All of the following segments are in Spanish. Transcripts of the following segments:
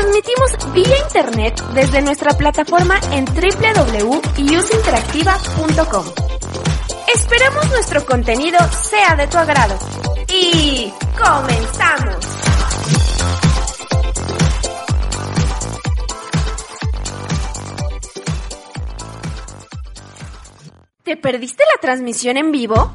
Transmitimos vía internet desde nuestra plataforma en www.useinteractiva.com. Esperamos nuestro contenido sea de tu agrado. Y comenzamos. ¿Te perdiste la transmisión en vivo?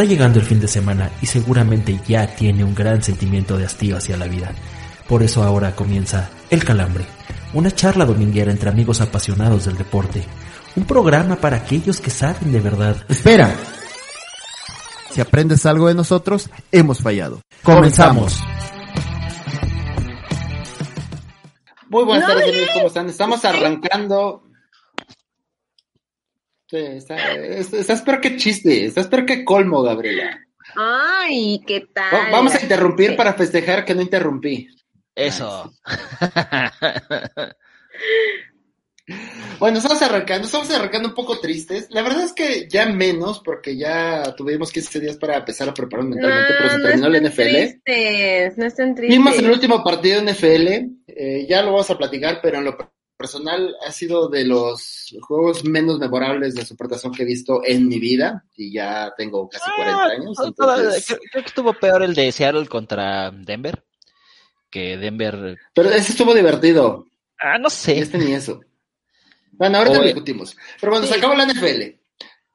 Está llegando el fin de semana y seguramente ya tiene un gran sentimiento de hastío hacia la vida. Por eso ahora comienza El Calambre, una charla dominguera entre amigos apasionados del deporte. Un programa para aquellos que saben de verdad. Espera. Si aprendes algo de nosotros, hemos fallado. Comenzamos. Muy buenas tardes, amigos, ¿cómo están? Estamos arrancando. Sí, está, estás peor que chiste, estás peor que colmo, Gabriela. Ay, ¿qué tal? Va- Vamos a interrumpir para festejar que no interrumpí. Eso. Bueno, estamos arrancando, estamos arrancando un poco tristes. La verdad es que ya menos, porque ya tuvimos 15 días para empezar a prepararnos mentalmente, pero se no terminó la estén NFL. Tristes, no estén tristes. Vimos el último partido de NFL, eh, ya lo vamos a platicar, pero en lo personal ha sido de los juegos menos memorables de supertazón que he visto en mi vida, y ya tengo casi 40 años. Ah, toda- Entonces... creo, creo que estuvo peor el de Seattle contra Denver. Que Denver. Pero ese estuvo divertido, Ah, no sé. este ni eso. Bueno, ahorita lo discutimos. Pero bueno, se Sí. acabó la NFL.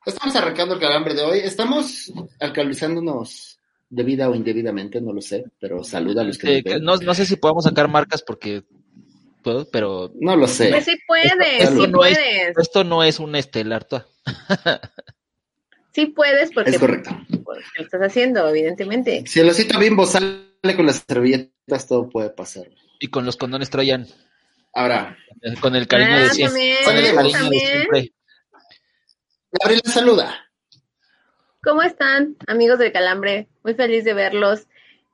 Estamos arrancando el calambre de hoy. Estamos alcoholizándonos debida o indebidamente, no lo sé, pero saluda a los que Eh, nos que ven. no, no sé si podemos sacar marcas porque puedo, pero No lo sé. Pues sí puedes, Esto sí no es- puedes. esto no es un estelar. toa. Sí puedes porque, Es correcto. porque lo estás haciendo, evidentemente. Si el osito bimbo sale con las servilletas, todo puede pasar. Y con los condones Troyan. Ahora, eh, Con el cariño Ah, de siempre. también, Con el cariño de también. siempre. Gabriela saluda. ¿Cómo están, amigos del Calambre? Muy feliz de verlos.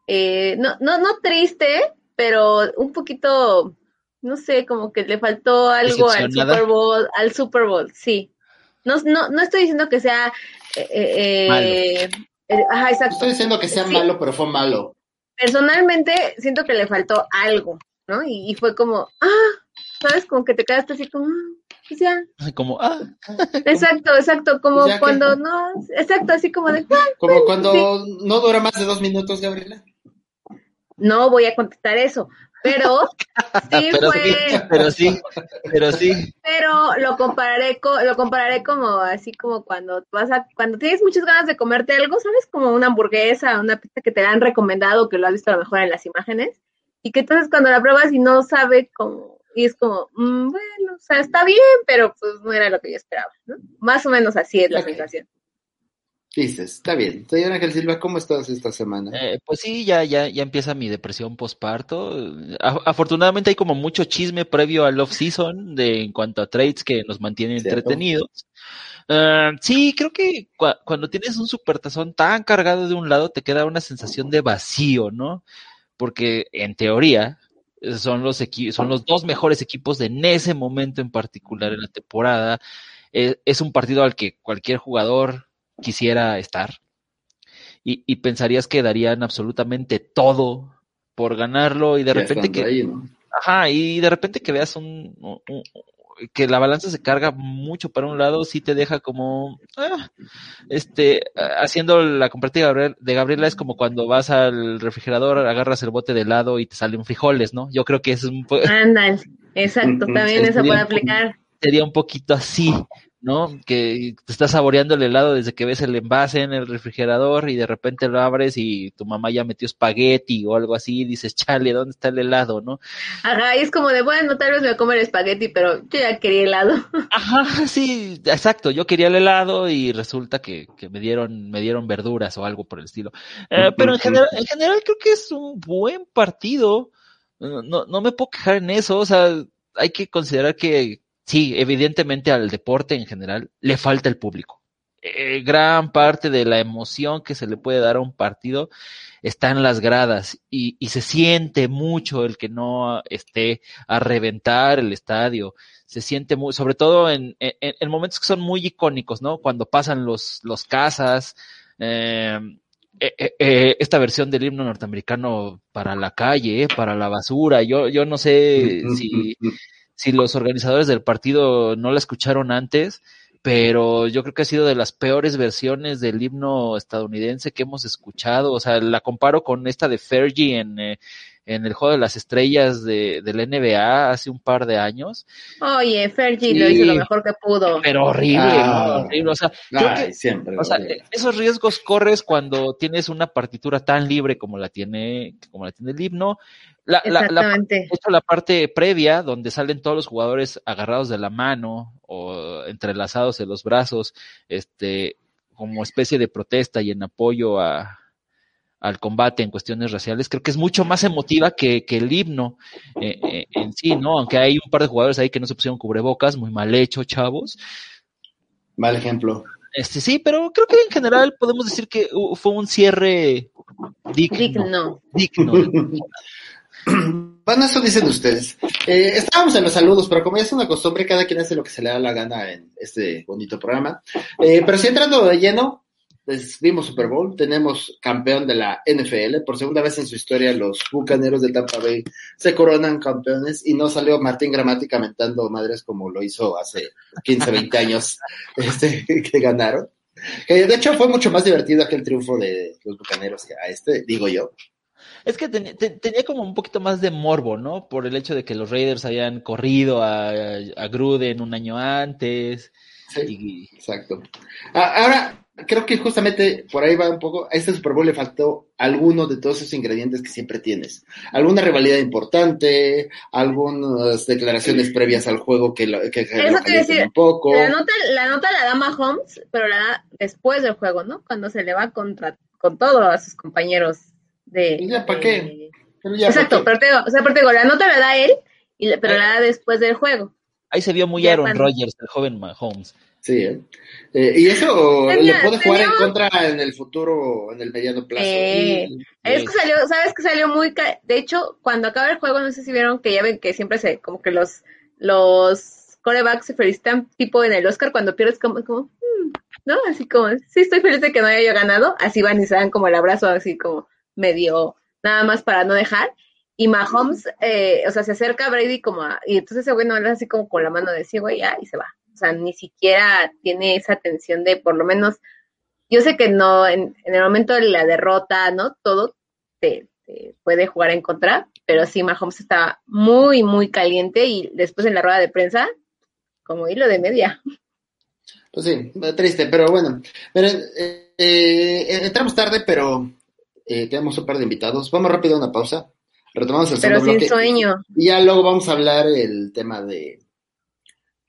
Eh, no, no, no triste, pero un poquito, no sé, como que le faltó algo al. Super Bowl, al Super Bowl, sí. No, no, no estoy diciendo que sea eh, eh, eh, eh, ajá, exacto. estoy diciendo que sea Sí. malo, pero fue malo. personalmente siento que le faltó algo, ¿no? Y, y fue como, ah, ¿sabes? Como que te quedaste así como, ah, pues ya. Como, ah, Exacto, exacto, como Pues que- cuando no, exacto, así como de, ah, Como cuando no dura más de dos minutos, Gabriela. no voy a contestar eso, pero sí pero fue, sí, pero sí, pero sí. pero lo compararé co- lo compararé como así como cuando vas a, cuando tienes muchas ganas de comerte algo, ¿sabes? Como una hamburguesa, una pizza que te la han recomendado, que lo has visto a lo mejor en las imágenes, y que entonces cuando la pruebas y no sabe como, y es como, mm, bueno, o sea, está bien, pero pues no era lo que yo esperaba, ¿no? Más o menos así es la Ok. sensación. Dices, está bien. Señor Ángel Silva, ¿cómo estás esta semana? Eh, pues sí, ya, ya, ya empieza mi depresión postparto. A- afortunadamente hay como mucho chisme previo al off-season de, en cuanto a trades que nos mantienen Cierto. entretenidos. Ah, sí, creo que cua- cuando tienes un supertazón tan cargado de un lado te queda una sensación de vacío, ¿no? Porque en teoría son los son los dos mejores equipos de en ese momento en particular en la temporada. Eh, es un partido al que cualquier jugador quisiera estar y, y pensarías que darían absolutamente todo por ganarlo y de repente que ahí, ¿no? ajá y de repente que veas un, un- un- que la balanza se carga mucho para un lado sí te deja como ah, este haciendo la comparativa de Gabriel- de Gabriela es como cuando vas al refrigerador agarras el bote de helado y te salen frijoles no yo creo que es un po- Ándale, Exacto, también eso puede aplicar. Sería un poquito así, ¿no? Que te estás saboreando el helado desde que ves el envase en el refrigerador y de repente lo abres y tu mamá ya metió espagueti o algo así y dices, chale, ¿dónde está el helado, no? Ajá, y es como de, bueno, tal vez me voy a comer espagueti, pero yo ya quería helado. Ajá, sí, exacto, yo quería el helado y resulta que, que me dieron, me dieron verduras o algo por el estilo. Eh, pero en general, en general creo que es un buen partido. No, no me puedo quejar en eso, o sea, hay que considerar que sí, evidentemente al deporte en general le falta el público. Eh, gran parte de la emoción que se le puede dar a un partido está en las gradas y, y, se siente mucho el que no esté a reventar el estadio. Se siente muy, sobre todo en, en, en momentos que son muy icónicos, ¿no? Cuando pasan los, los casas, eh, eh, eh, esta versión del himno norteamericano para la calle, para la basura. Yo, yo no sé si, si los organizadores del partido no la escucharon antes, pero yo creo que ha sido de las peores versiones del himno estadounidense que hemos escuchado. O sea, la comparo con esta de Fergie en, eh, en el Juego de las Estrellas de, del NBA hace un par de años. Oye, Fergie sí, lo hizo lo mejor que pudo. Pero horrible, ah, horrible. O sea, ay, que, siempre, o sea, esos riesgos corres cuando tienes una partitura tan libre como la tiene, como la tiene el himno. La, la, la, la, parte previa, donde salen todos los jugadores agarrados de la mano o entrelazados en los brazos, este, como especie de protesta y en apoyo a, al combate en cuestiones raciales, creo que es mucho más emotiva que, que el himno eh, eh, en sí, ¿no? Aunque hay un par de jugadores ahí que no se pusieron cubrebocas, muy mal hecho, chavos. Mal ejemplo. Este sí, pero creo que en general podemos decir que fue un cierre digno. Digno. digno. Bueno, eso dicen ustedes. Eh, estábamos en los saludos, pero como ya es una costumbre, cada quien hace lo que se le da la gana en este bonito programa. Eh, pero si entrando de lleno, vimos Super Bowl, tenemos campeón de la NFL, por segunda vez en su historia los Bucaneros de Tampa Bay se coronan campeones y no salió Martín Gramática mentando madres como lo hizo hace 15, 20 años este, que ganaron. Que de hecho fue mucho más divertido aquel triunfo de los Bucaneros que a este, digo yo. Es que ten, ten, tenía como un poquito más de morbo, ¿no? Por el hecho de que los Raiders habían corrido a, a Gruden un año antes. Sí, y... Exacto. Ahora, creo que justamente por ahí va un poco. A este Super Bowl le faltó alguno de todos esos ingredientes que siempre tienes. Alguna rivalidad importante, algunas declaraciones previas al juego que lo, que, que Eso lo decir, un poco. La nota, la nota la da Mahomes, pero la da después del juego, ¿no? Cuando se le va contra, con todos a sus compañeros de. ¿Y ya para qué? Pero ya Exacto, pero te digo, o sea, pero te digo, la nota la da él, y, pero la da después del juego. Ahí se vio muy Aaron. Rodgers, el joven Mahomes. Sí, ¿eh? Eh, y eso tenía, le puede jugar en contra en el futuro, en el mediano plazo. Eh. Es que salió, sabes que salió muy, de hecho, cuando acaba el juego, no sé si vieron que ya ven que siempre se, como que los, los corebacks se felicitan tipo en el Oscar cuando pierdes como, como hmm, ¿no? Así como, sí estoy feliz de que no haya yo ganado, así van y se dan como el abrazo así como medio, nada más para no dejar. Y Mahomes, eh, o sea, se acerca a Brady como a, y entonces ese güey no habla así como con la mano de sí, güey, ya, y se va. O sea, ni siquiera tiene esa tensión de, por lo menos, yo sé que no, en, en el momento de la derrota, ¿no? Todo te, te, puede jugar en contra, pero sí, Mahomes estaba muy, muy caliente y después en la rueda de prensa, como hilo de media. Pues sí, triste, pero bueno. Pero, eh, eh, entramos tarde, pero eh, tenemos un par de invitados. Vamos rápido a una pausa. Retomamos el Pero segundo sin bloque. sueño. Y ya luego vamos a hablar el tema de,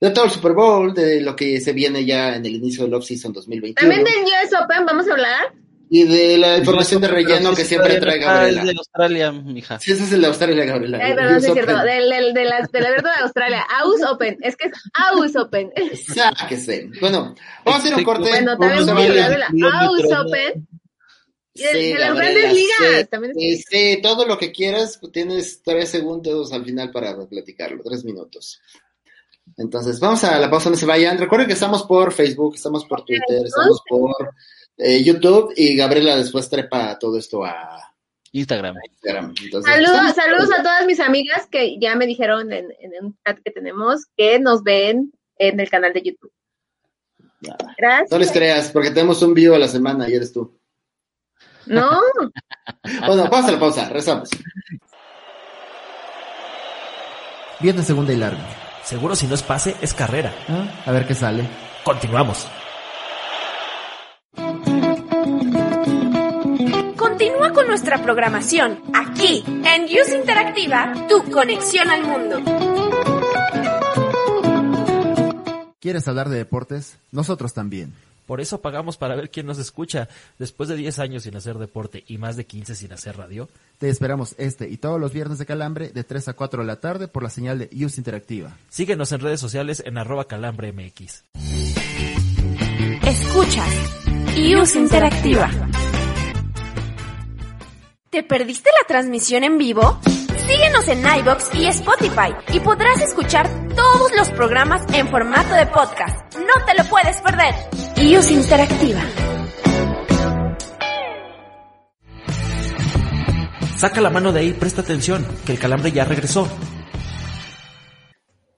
de todo el Super Bowl, de lo que se viene ya en el inicio del off-season 2021. También del US Open, vamos a hablar. Y de la información de relleno que siempre trae Gabriela. Es de Australia, mija. Sí, ese es el de Australia, Gabriela. Ay, perdón, sí es cierto. Del, del, de, la, de la verdad de Australia. Aus Open. Es que es Aus Open. Sáquese. Bueno, vamos a hacer un corte. Bueno, también vamos a hablar de la Aus Open. Y de, Sí, de las Gabriela, grandes ligas. sí, También sí, sí, todo lo que quieras, tienes tres segundos al final para platicarlo, tres minutos. Entonces, vamos a la pausa, no se vayan. Recuerden que estamos por Facebook, estamos por Twitter, estamos por eh, YouTube y Gabriela después trepa todo esto a Instagram. Instagram. Entonces, Saludos, a todas mis amigas que ya me dijeron en, en un chat que tenemos que nos ven en el canal de YouTube. Gracias. No les creas, porque tenemos un vivo a la semana y eres tú. No, Bueno, pausa la pausa, rezamos. Viene segunda y larga. Seguro si no es pase, es carrera. Ah, A ver qué sale. Continuamos. Continúa con nuestra programación aquí en Use Interactiva, tu conexión al mundo. ¿Quieres hablar de deportes? Nosotros también. Por eso pagamos para ver quién nos escucha. Después de 10 años sin hacer deporte y más de 15 sin hacer radio, Te esperamos este y todos los viernes de Calambre de 3 a 4 de la tarde por la señal de Use Interactiva. síguenos en redes sociales en arroba calambremx. Escuchas Use Interactiva. ¿Te perdiste la transmisión en vivo? Síguenos en iBox y Spotify y podrás escuchar todos los programas en formato de podcast. No te lo puedes perder. Use Interactiva. Saca la mano de ahí, presta atención, que el calambre ya regresó.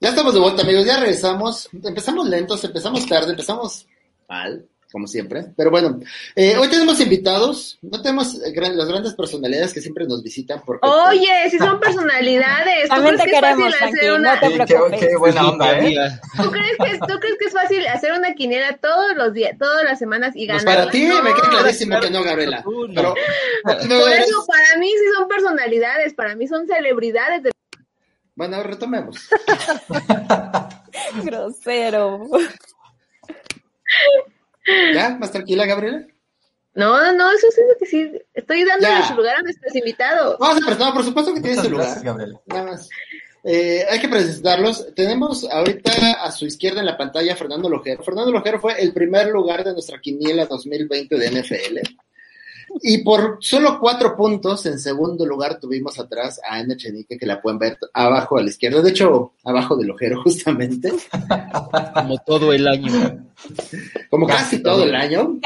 Ya estamos de vuelta, amigos. Ya regresamos. Empezamos lentos, empezamos tarde, empezamos mal, como siempre. Pero bueno, eh, hoy tenemos invitados. No tenemos eh, gran- las grandes personalidades que siempre nos visitan. Porque, Oye, si son personalidades. ¿Tú También crees te que es fácil hacer una... no te Sí, qué, buena onda, ¿eh? Amiga. ¿Tú crees, que, ¿Tú crees que es fácil hacer una quiniela todos los días, todas las semanas y Pues ganar? para ti me queda clarísimo que no, Gabriela. tú no. Pero, Por eres- eso, para mí sí son personalidades, para mí son celebridades. De... bueno, retomemos. Grosero. ¿Ya? ¿Más tranquila, Gabriela? No, no, no, eso sí es que sí. Estoy dándole su lugar a nuestros invitados. Vamos a presentar, por supuesto que tiene su lugar. Gabriela. Nada más. Eh, hay que presentarlos. Tenemos ahorita a su izquierda en la pantalla a Fernando Lojero. Fernando Lojero fue el primer lugar de nuestra quiniela 2020 de NFL. Y por solo cuatro puntos, en segundo lugar tuvimos atrás a Ana Chenique, que la pueden ver abajo a la izquierda. De hecho, abajo del Ojero, justamente. Como todo el año. Como casi todo el año.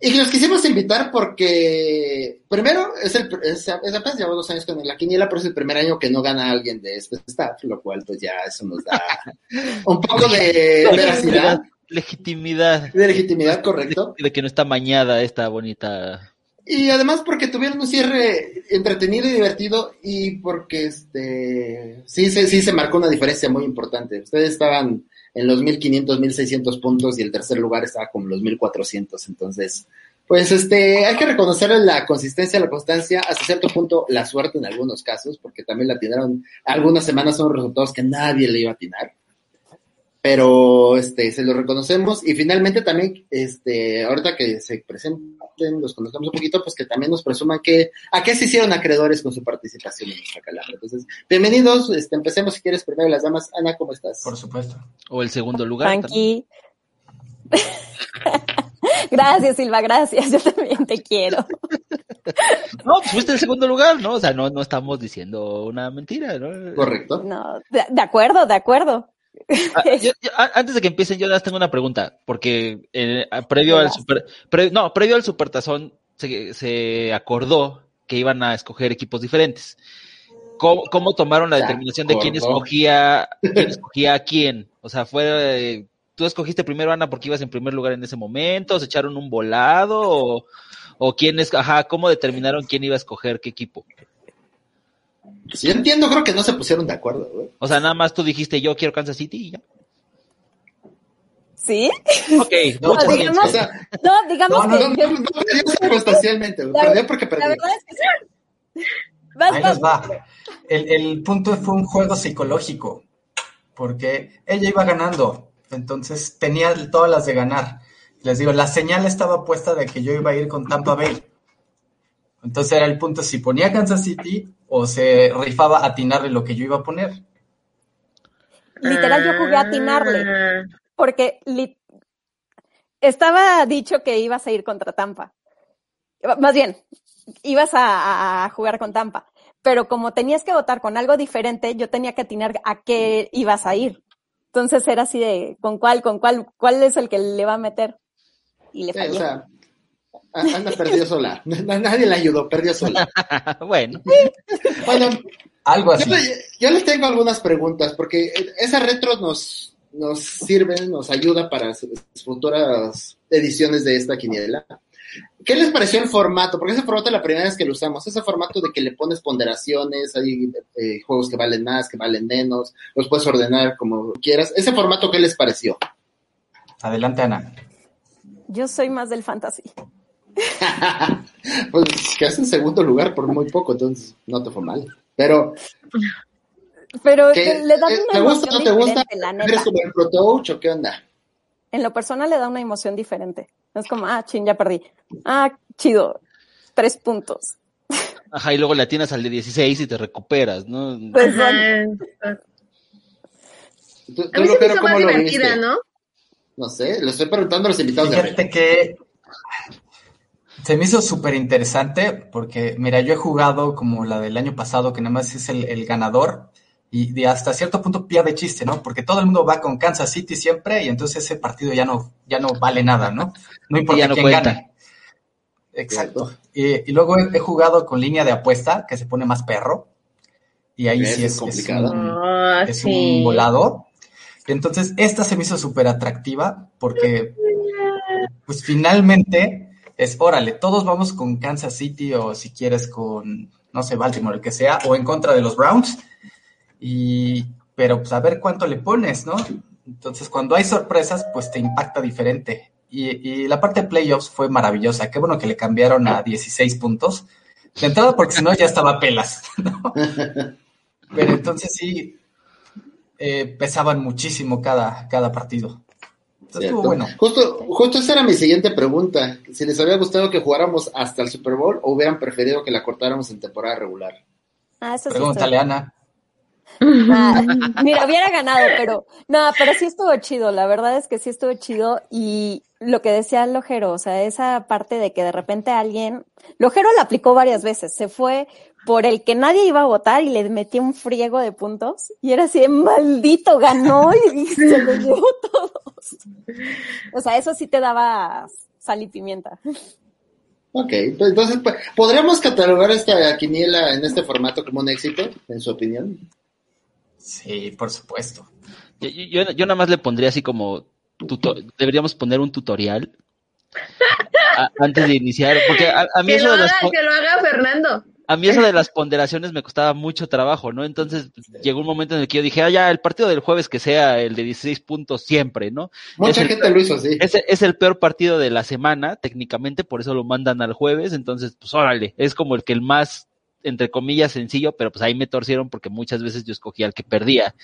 Y los quisimos invitar porque, primero, es el, es, es apenas llevamos dos años con la quiniela, pero es el primer año que no gana alguien de este staff, lo cual pues ya eso nos da un poco de veracidad, Legitimidad. de legitimidad, correcto. De que no está mañada esta bonita. Y además porque tuvieron un cierre entretenido y divertido y porque este sí, sí, sí se marcó una diferencia muy importante. Ustedes estaban en los 1500, 1600 puntos y el tercer lugar estaba como los 1400. Entonces, pues este, hay que reconocer la consistencia, la constancia, hasta cierto punto la suerte en algunos casos, porque también la atinaron algunas semanas son resultados que nadie le iba a atinar. Pero este, se lo reconocemos y finalmente también, este, ahorita que se presenten, los conozcamos un poquito, pues que también nos presuman que a qué se hicieron acreedores con su participación en nuestra calambre. Entonces, bienvenidos, este, empecemos si quieres primero las damas. Ana, ¿cómo estás? Por supuesto. O el segundo lugar. Frankie. gracias, Silva, gracias. Yo también te quiero. No, pues fuiste el segundo lugar, ¿no? O sea, no, no estamos diciendo una mentira, ¿no? Correcto. No, de, de acuerdo, de acuerdo. Ah, yo- yo- a- antes de que empiecen, yo más tengo una pregunta, porque eh, previo al super, pre- no, previo al supertazón se, se acordó que iban a escoger equipos diferentes. ¿Cómo, cómo tomaron la determinación de quién escogía, quién escogía a quién? O sea, fue, eh, tú escogiste primero Ana porque ibas en primer lugar en ese momento, se echaron un volado o, o quién es, ajá, cómo determinaron quién iba a escoger qué equipo? Si yo entiendo, creo que no se pusieron de acuerdo, güey. O sea, nada más tú dijiste yo quiero Kansas City y ya. ¿Sí? Ok, No, porque- digamos- O sea, No, digamos No, no, no, que. no, no perdió circunstancialmente, güey. La- perdió porque La verdad es que sí. Vas, Ahí vas. les va. El, el punto fue un juego psicológico, porque ella iba ganando, entonces tenía todas las de ganar. Les digo, la señal estaba puesta de que yo iba a ir con Tampa Bay. Entonces era el punto si ponía Kansas City o se rifaba a atinarle lo que yo iba a poner. Literal, yo jugué a atinarle. Porque li- estaba dicho que ibas a ir contra Tampa. Más bien, ibas a, a jugar con Tampa. Pero como tenías que votar con algo diferente, yo tenía que atinar a qué ibas a ir. Entonces era así de, ¿con cuál, con cuál, cuál es el que le va a meter? Y le Sí, fallé. o sea, a- Ana perdió sola. Na- Nadie la ayudó, perdió sola. bueno. Bueno, Algo yo, así. le- yo les tengo algunas preguntas, porque esa retro nos, nos sirve, nos ayuda para sus futuras ediciones de esta quiniela. ¿Qué les pareció el formato? Porque ese formato es la primera vez que lo usamos. Ese formato de que le pones ponderaciones, hay eh, juegos que valen más, que valen menos, los puedes ordenar como quieras. ¿Ese formato qué les pareció? Adelante, Ana. Yo soy más del fantasy. pues que en segundo lugar por muy poco, entonces no te fue mal. Pero. Pero ¿qué- le da una ¿Te gusta o emoción no te gusta? diferente, la neta. ¿Eres como el Pro Touch o qué onda? En lo personal le da una emoción diferente. Es como, ah, chin, ya perdí. Ah, chido. Tres puntos. Ajá, y luego le atinas al de 16 y te recuperas, ¿no? Pues, Ajá. ¿Tú, A tú, mí se me hizo más divertida, viste? ¿no? No sé, le estoy preguntando a los invitados de Fíjate que se me hizo súper interesante porque, mira, yo he jugado como la del año pasado, que nada más es el, el ganador, y hasta cierto punto pierde chiste, ¿no? Porque todo el mundo va con Kansas City siempre y entonces ese partido ya no, ya no vale nada, ¿no? No importa ya no quién cuenta. gane. Exacto. Y, y luego he, he jugado con línea de apuesta, que se pone más perro, y ahí sí es es, es complicado. un- Ah, es sí. un volado. Entonces, esta se me hizo súper atractiva porque, pues finalmente, es, órale, todos vamos con Kansas City o si quieres con, no sé, Baltimore, el que sea, o en contra de los Browns. Y, pero pues a ver cuánto le pones, ¿no? Entonces, cuando hay sorpresas, pues te impacta diferente. Y, la parte de playoffs fue maravillosa. Qué bueno que le cambiaron a 16 puntos. De entrada, porque si no ya estaba pelas, ¿no? Pero entonces sí, eh, pesaban muchísimo cada, cada partido. Estuvo bueno. Justo, justo esa era mi siguiente pregunta. Si les había gustado que jugáramos hasta el Super Bowl o hubieran preferido que la cortáramos en temporada regular. ah, eso sí Pregúntale, Ana. Ah, mira, hubiera ganado, pero no, pero sí estuvo chido. La verdad es que sí estuvo chido y lo que decía Lojero, o sea, esa parte de que de repente alguien, Lojero la aplicó varias veces, se fue por el que nadie iba a votar y le metió un friego de puntos y era así, de, maldito, ganó y, se lo llevó todos. O sea, eso sí te daba sal y pimienta. Ok, pues entonces, ¿podríamos catalogar esta quiniela en este formato como un éxito, en su opinión? Sí, por supuesto. Yo, yo- yo nada más le pondría así como, deberíamos poner un tutorial a- antes de iniciar, porque a, a mí Que eso lo, de las haga, po- que lo haga Fernando. A mí eso de las ponderaciones me costaba mucho trabajo, ¿no? Entonces pues, llegó un momento en el que yo dije, ah, ya, el partido del jueves que sea el de 16 puntos siempre, ¿no? Mucha el- gente lo hizo así. Es, es el peor partido de la semana, técnicamente, por eso lo mandan al jueves, entonces, pues órale, es como el que el más, entre comillas, sencillo, pero pues ahí me torcieron porque muchas veces yo escogía el que perdía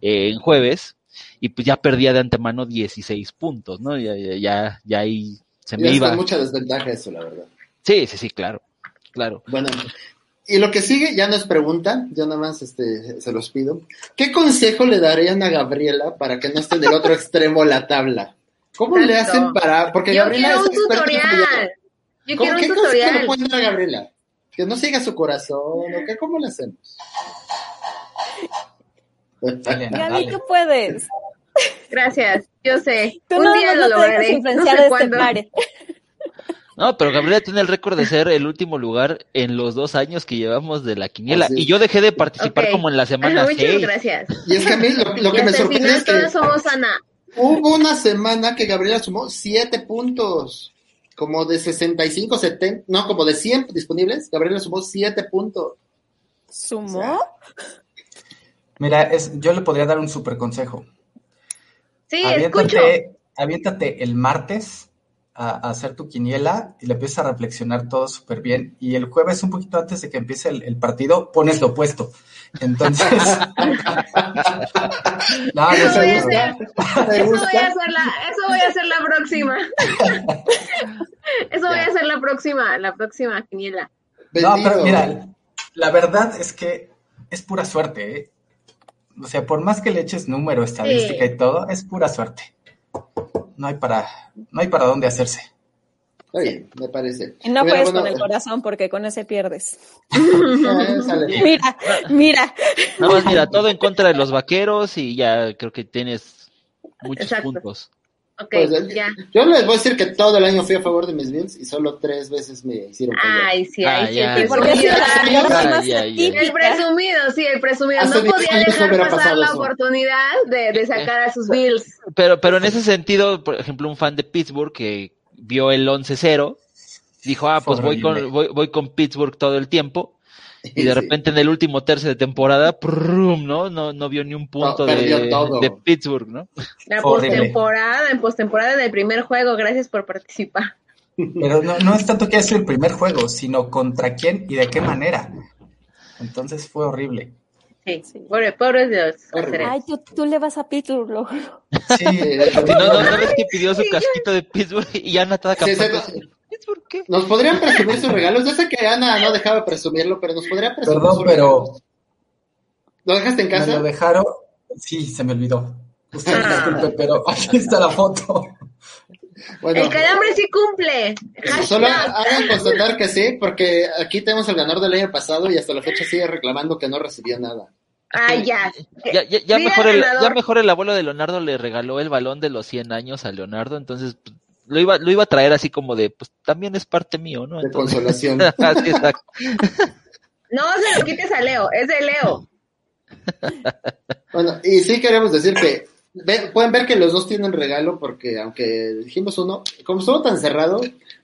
eh, en jueves, y pues ya perdía de antemano 16 puntos, ¿no? Ya, ya, ya, ya ahí se me es iba. mucha desventaja eso, la verdad. Sí, sí, sí, claro, claro. Bueno, y lo que sigue ya no es pregunta, yo nada más este, se los pido. ¿Qué consejo le darían a Gabriela para que no esté en el otro extremo de la tabla? ¿Cómo le hacen para...? Porque Yo Gabriela quiero es un experta en tutorial. Yo ¿Cómo- quiero un ¿Qué consejo le tutorial. pueden dar a Gabriela? Que no siga su corazón, ¿o qué? ¿Cómo le hacemos? Gaby, tú puedes. Gracias, yo sé. Tú un nada día lo no dejes lograré. No influenciar sé de este cuándo. No, pero Gabriela tiene el récord de ser el último lugar en los dos años que llevamos de la quiniela, Así y yo dejé de participar como en la semana Muchas 6. gracias. Y es que a mí lo, que me sorprende es que todas somos Ana. hubo una semana que Gabriela sumó siete puntos. Como de 65, 70, no, como de 100 disponibles, Gabriela sumó siete puntos. ¿Sumó? Mira, es, yo le podría dar un super consejo. Sí, escucho. aviéntate, aviéntate el martes a, a hacer tu quiniela y le empiezas a reflexionar todo súper bien. Y el jueves, un poquito antes de que empiece el, el partido, pones lo opuesto. Entonces. no, no Eso sé, voy a hacer. ¿Te Eso voy a hacer la, eso voy a hacer la próxima. Eso voy a hacer la próxima, la próxima quiniela. No, pero mira, la verdad es que es pura suerte, ¿eh? O sea, por más que le eches número, estadística Sí. y todo, es pura suerte. No hay para, no hay para dónde hacerse. Está bien, me parece. No Mira, bueno, con el corazón porque con ese pierdes. sale. Mira, mira. Nada más, mira, todo en contra de los vaqueros y ya creo que tienes muchos Exacto. puntos. Ok, Pues, eh, ya. Yo les voy a decir que todo el año fui a favor de mis Bills y solo tres veces me hicieron. Ay, sí, Ah, ay, sí, ya, el presumido. El presumido, sí, el presumido. No 10 podía dejar pasar pasado la eso. oportunidad de, de sacar a sus Bills. Pero, pero en ese sentido, por ejemplo, un fan de Pittsburgh que vio el 11-0 Dijo, ah, pues voy con, voy, voy con Pittsburgh todo el tiempo. Y de Sí. repente en el último tercio de temporada, ¡prum! ¿no? No, no vio ni un punto No, de, Pittsburgh, ¿no? La postemporada, en postemporada del primer juego, gracias por participar. Pero no, no es tanto que sido el primer juego, sino contra quién y de qué manera. Entonces fue horrible. Sí, pobre, pobres de los. Ay, tú, tú le vas a Pittsburgh, lo juro. Sí, Sí, no, no, no ves que pidió su casquito de Pittsburgh y Ana toda Sí, campana. sí, Nos podrían presumir sus regalos. Yo sé que Ana no dejaba presumirlo, pero nos podría presumir Perdón, sus pero-. ¿Lo dejaste en me casa? lo dejaron. Sí, se me olvidó. Usted Ah. disculpe, pero aquí está la foto. Bueno, El calambre sí cumple. solo Hashtag. hagan constatar que sí, porque aquí tenemos el ganador del año pasado y hasta la fecha sigue reclamando que no recibió nada. Ah, ya. Ya, ya, ya mejor el, ya mejor el abuelo de Leonardo le regaló el balón de los 100 años a Leonardo, entonces pues, lo iba, lo iba a traer así como de, pues también es parte mío, ¿no? De Entonces, consolación. Así, exacto. No se lo quites a Leo, es de Leo. Bueno, y sí queremos decir que pueden ver que los dos tienen regalo porque aunque dijimos uno, como estuvo tan cerrado,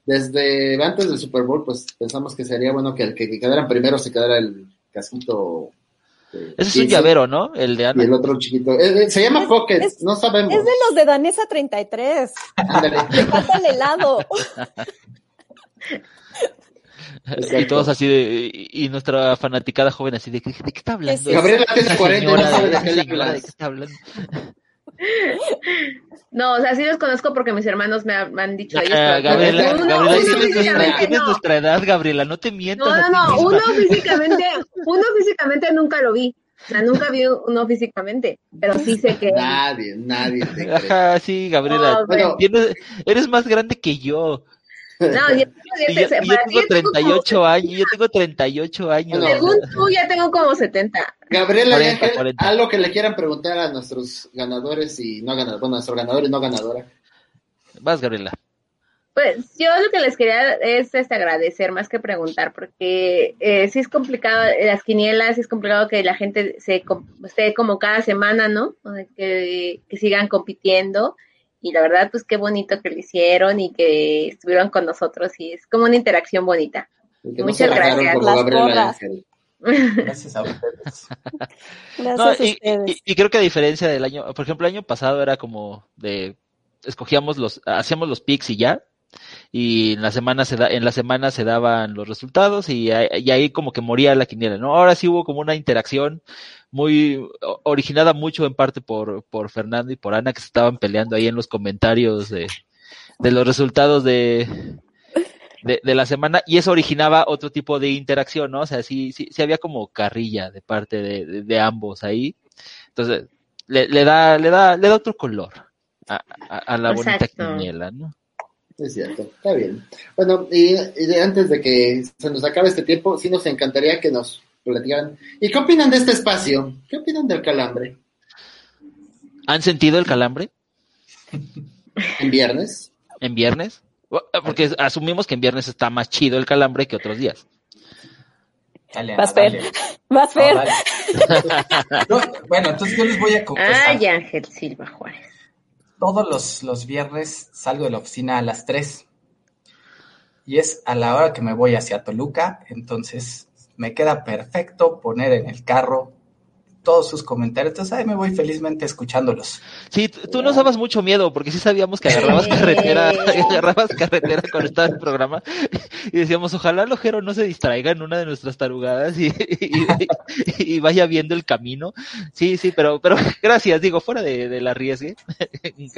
desde antes del Super Bowl, pues pensamos que sería bueno que el que, que quedara primero se quedara el casquito. Eh, Ese es un 15, llavero, ¿no? El de Y Ana. el otro chiquito. Eh, eh, se llama Pocket, es- no sabemos. Es de los de Danesa 33. Ándale. Le falta el helado. Y todos así de, y y nuestra fanaticada joven así de, ¿de qué está hablando? Gabriela tiene Esa 40 y no señora, sabe de esa qué le señora, ¿de hablas. qué está hablando? No, o sea, sí los conozco porque mis hermanos me, ha- me han dicho ellos. Ah, pero- Gabriela, uno, Gabriela, uno tienes, nuestra, físicamente tienes no. nuestra edad, Gabriela, no te mientas. No, no, no, uno físicamente, uno físicamente nunca lo vi. O sea, nunca vi uno físicamente, pero sí sé que... Nadie, nadie te cree. Ajá, sí, Gabriela. No, Tienes- eres más grande que yo. No, yo, yo Y yo, yo tengo yo tengo como 38 años. Yo tengo 38 años. Según tú, ya tengo como 70. Gabriela y 40, Ángel, 40. algo que le quieran preguntar a nuestros ganadores y no ganadores, bueno, nuestro ganador y no ganadora. Vas, Gabriela. Pues yo lo que les quería es este, agradecer más que preguntar, porque eh, sí es complicado, eh, las quinielas, sí es complicado que la gente se esté como cada semana, ¿no? O sea, que, que sigan compitiendo. Y la verdad, pues qué bonito que lo hicieron y que estuvieron con nosotros y es como una interacción bonita. Y no Muchas gracias. Las. Gracias a ustedes. Gracias No, a y, ustedes. y- y creo que a diferencia del año, por ejemplo, el año pasado era como de escogíamos los, hacíamos los picks y ya, y en la semana se da, en la semana se daban los resultados y, ahí- y ahí como que moría la quiniela, ¿no? Ahora sí hubo como una interacción muy originada mucho en parte por, por Fernando y por Ana que se estaban peleando ahí en los comentarios de, de los resultados de, de, de la semana y eso originaba otro tipo de interacción, ¿no? O sea, sí, sí, sí había como carrilla de parte de, de, de ambos ahí. Entonces, le, le da, le da, le da otro color a, a, a la bonita quiniela, ¿no? Es cierto, está bien. Bueno, y, antes de que se nos acabe este tiempo, sí nos encantaría que nos platicaran. ¿Y qué opinan de este espacio? ¿Qué opinan del calambre ¿Han sentido el calambre en viernes? en viernes? Porque asumimos que en viernes está más chido el calambre que otros días. Dale, Vas, dale. Fer. Vas, No, Fer. dale. No, bueno, entonces yo les voy a confesar. Ay, Ángel Silva Juárez. Todos los, los viernes salgo de la oficina a las 3. Y es a la hora que me voy hacia Toluca. Entonces me queda perfecto poner en el carro todos sus comentarios. Entonces ahí me voy felizmente escuchándolos. Sí, tú nos dabas mucho miedo porque sí sabíamos que agarrabas carretera, agarrabas carretera cuando estaba el programa y decíamos, ojalá el ojero no se distraiga en una de nuestras tarugadas y, y- y vaya viendo el camino. Sí, sí, pero, pero gracias, digo, fuera de, del arriesgue.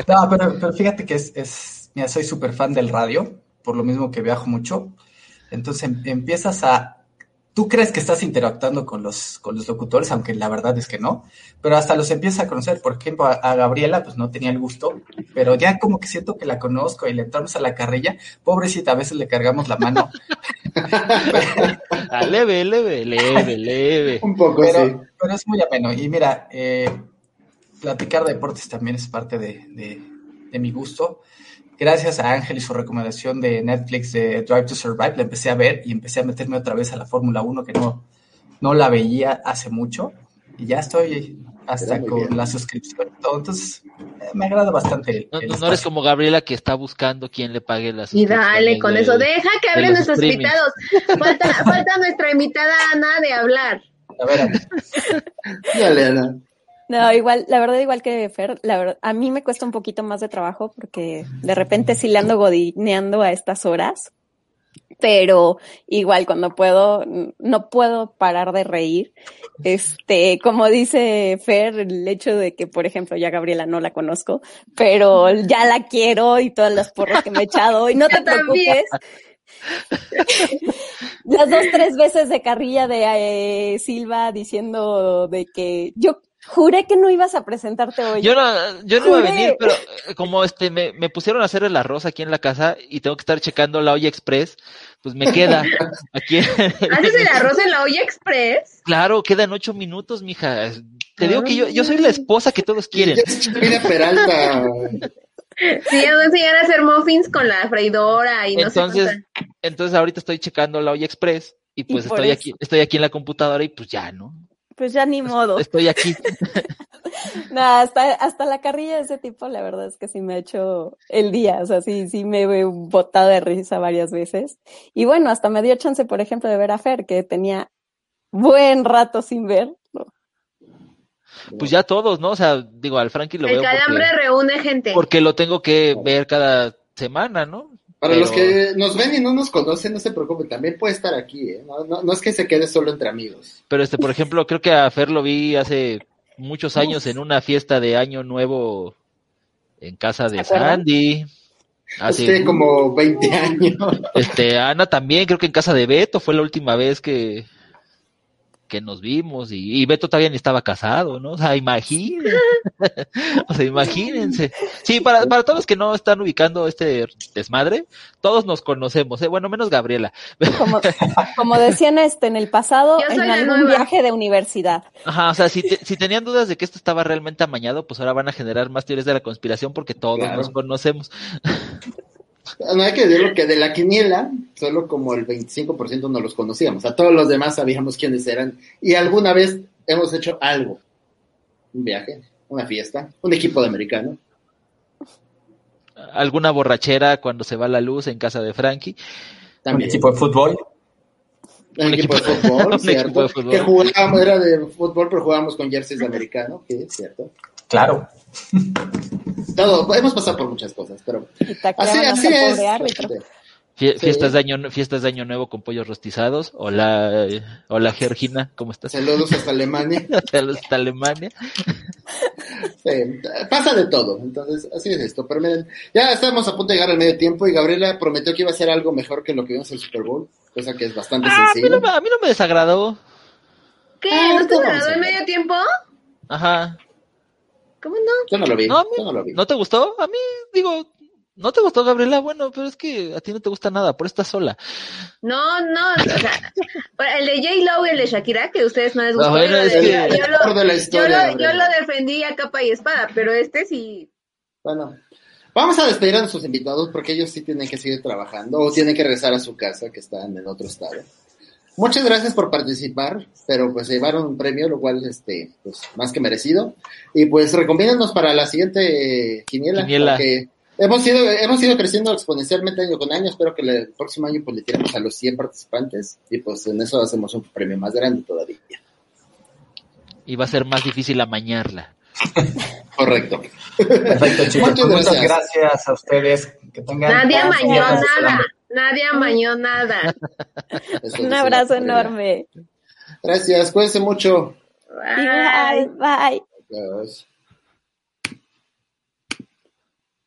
No, pero, pero fíjate que es, es mira, soy súper fan del radio, por lo mismo que viajo mucho. Entonces em- empiezas a, tú crees que estás interactuando con los, con los locutores, aunque la verdad es que no, pero hasta los empiezas a conocer. Por ejemplo, a, a Gabriela, pues no tenía el gusto, pero ya como que siento que la conozco y le entramos a la carrilla. Pobrecita, a veces le cargamos la mano, Ah, leve, leve, leve, leve. Un poco, pero, sí. pero es muy ameno. Y mira, eh, platicar de deportes también es parte de, de- de mi gusto. Gracias a Ángel y su recomendación de Netflix de Drive to Survive, la empecé a ver y empecé a meterme otra vez a la Fórmula 1 que no, no la veía hace mucho. Y ya estoy hasta con bien. la suscripción y todo. Entonces, eh, me agrada bastante. el- No, el no- no eres como Gabriela que está buscando quién le pague las Y dale con eso. Deja que hablen nuestros streamings. invitados. Falta, falta nuestra invitada Ana de hablar. A ver, Ana. Dale, Ana. No, igual, la verdad, igual que Fer, la verdad, a mí me cuesta un poquito más de trabajo porque de repente sí le ando godineando a estas horas, pero igual cuando puedo, no puedo parar de reír. Este, como dice Fer, el hecho de que, por ejemplo, ya Gabriela no la conozco, pero ya la quiero y todas las porras que me he echado, y no te preocupes. Las dos, tres veces de carrilla de eh, Silva diciendo de que yo juré que no ibas a presentarte hoy. Yo no, yo no iba a venir, pero eh, como este me, me pusieron a hacer el arroz aquí en la casa y tengo que estar checando la olla express, pues me queda aquí. ¿Haces el arroz en la olla express? Claro, quedan ocho minutos, mija. Te digo que yo, yo soy la esposa que todos quieren. Ya es Mira Peralta. Sí, ya voy a enseñar a hacer muffins con la freidora y no Entonces, sé cuánta. entonces ahorita estoy checando la olla express y pues Y estoy eso. aquí, estoy aquí en la computadora y pues ya, ¿no? Pues ya ni modo. Estoy aquí. No, hasta, hasta la carrilla de ese tipo, la verdad es que sí me ha hecho el día. O sea, sí, sí me he botado de risa varias veces. Y bueno, hasta me dio chance, por ejemplo, de ver a Fer, que tenía buen rato sin ver. Pues ya todos, ¿no? O sea, digo, al Frankie lo El veo calambre porque, reúne gente. porque lo tengo que ver cada semana, ¿no? Para Pero- los que nos ven y no nos conocen, no se preocupen, también puede estar aquí, ¿eh? No, no, no es que se quede solo entre amigos. Pero este, por ejemplo, creo que a Fer lo vi hace muchos años en una fiesta de Año Nuevo en casa de. Sandy. Hace, Hace como 20 años. este, Ana también, creo que en casa de Beto fue la última vez que, que nos vimos y, y Beto todavía ni estaba casado, ¿no? O sea, imagínense. o sea, imagínense. Sí, para, para todos los que no están ubicando este desmadre, todos nos conocemos, ¿eh? Bueno, menos Gabriela. Como, como decían este, en el pasado, en algún viaje de universidad. Ajá, o sea, si, te- si tenían dudas de que esto estaba realmente amañado, pues ahora van a generar más teorías de la conspiración porque todos Claro. nos conocemos. No hay que decirlo que de la quiniela, solo como el 25% no los conocíamos. A todos los demás sabíamos quiénes eran. Y alguna vez hemos hecho algo. Un viaje, una fiesta, un equipo de americano. Alguna borrachera cuando se va la luz en casa de Frankie. Un También. equipo de fútbol. Un Un equipo de fútbol, un ¿cierto? equipo de fútbol. Que jugábamos, era de fútbol, pero jugábamos con jerseys de americano, que es cierto. Claro. Todo, hemos pasado por muchas cosas, pero así, es. Sí. Fiestas, de año, fiestas de año nuevo con pollos rostizados. Hola, eh, hola Georgina, ¿cómo estás? Saludos hasta Alemania. Saludos hasta Alemania. Sí, pasa de todo, entonces así es esto. Pero miren, ya estamos a punto de llegar al medio tiempo y Gabriela prometió que iba a hacer algo mejor que lo que vimos en el Super Bowl, cosa que es bastante Ah, a, mí sencillo. no, me- a mí no me desagradó. ¿Qué? Ah, ¿No te ¿cómo agradó vamos a en ver? medio tiempo? Ajá. ¿Cómo no? Yo no lo vi, No, mí- yo no lo vi. ¿No te gustó? A mí, digo, ¿no te gustó, Gabriela? Bueno, pero es que a ti no te gusta nada, por estás sola. No, no, o sea, el de J. Lo y el de Shakira, que a ustedes no les gustó, Ah, bueno, yo, lo es de- que- yo El lo- mejor de la yo historia, lo- yo Gabriela. lo defendí a capa y espada, pero este sí. Bueno, vamos a despedir a nuestros invitados porque ellos sí tienen que seguir trabajando o tienen que regresar a su casa que están en otro estado. Muchas gracias por participar, pero pues se llevaron un premio, lo cual este, pues más que merecido. Y pues recomiéndanos para la siguiente quiniela, Quiniela. porque hemos ido, hemos ido creciendo exponencialmente año con año. Espero que el próximo año pues le tiremos a los 100 participantes y pues en eso hacemos un premio más grande todavía. Y va a ser más difícil amañarla. Correcto. Perfecto, chicos. Muchas Pues gracias. gracias a ustedes. Que tengan Nadie amañó nada, nadie amañó nada. Un abrazo enorme. Gracias, cuídense mucho. Bye. Adiós.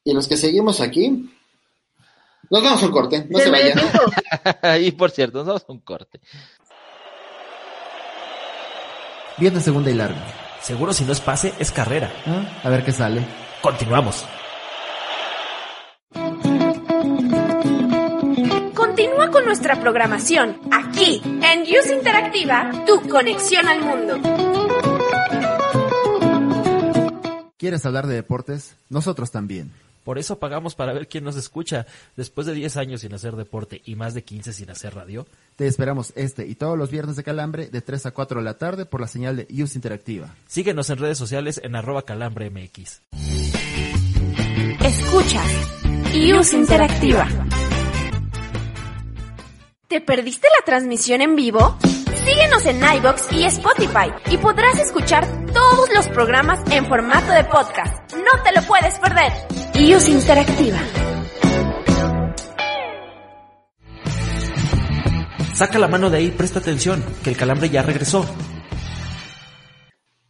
Y los que seguimos aquí, nos damos un corte, no Se vayan. y por cierto, nos vamos a un corte. Viene segunda y larga. Seguro si no es pase, es carrera. ¿Ah? A ver qué sale. Continuamos. Nuestra programación aquí en Use Interactiva, tu conexión al mundo. ¿Quieres hablar de deportes? Nosotros también. Por eso pagamos para ver quién nos escucha. Después de 10 años sin hacer deporte y más de 15 sin hacer radio. Te esperamos este y todos los viernes de Calambre de 3 a 4 de la tarde por la señal de Use Interactiva. Síguenos en redes sociales en arroba calambremx. Escucha Use Interactiva. ¿Te perdiste la transmisión en vivo? Síguenos en iBox y Spotify y podrás escuchar todos los programas en formato de podcast. No te lo puedes perder. Use Interactiva. Saca la mano de ahí, presta atención, que el calambre ya regresó.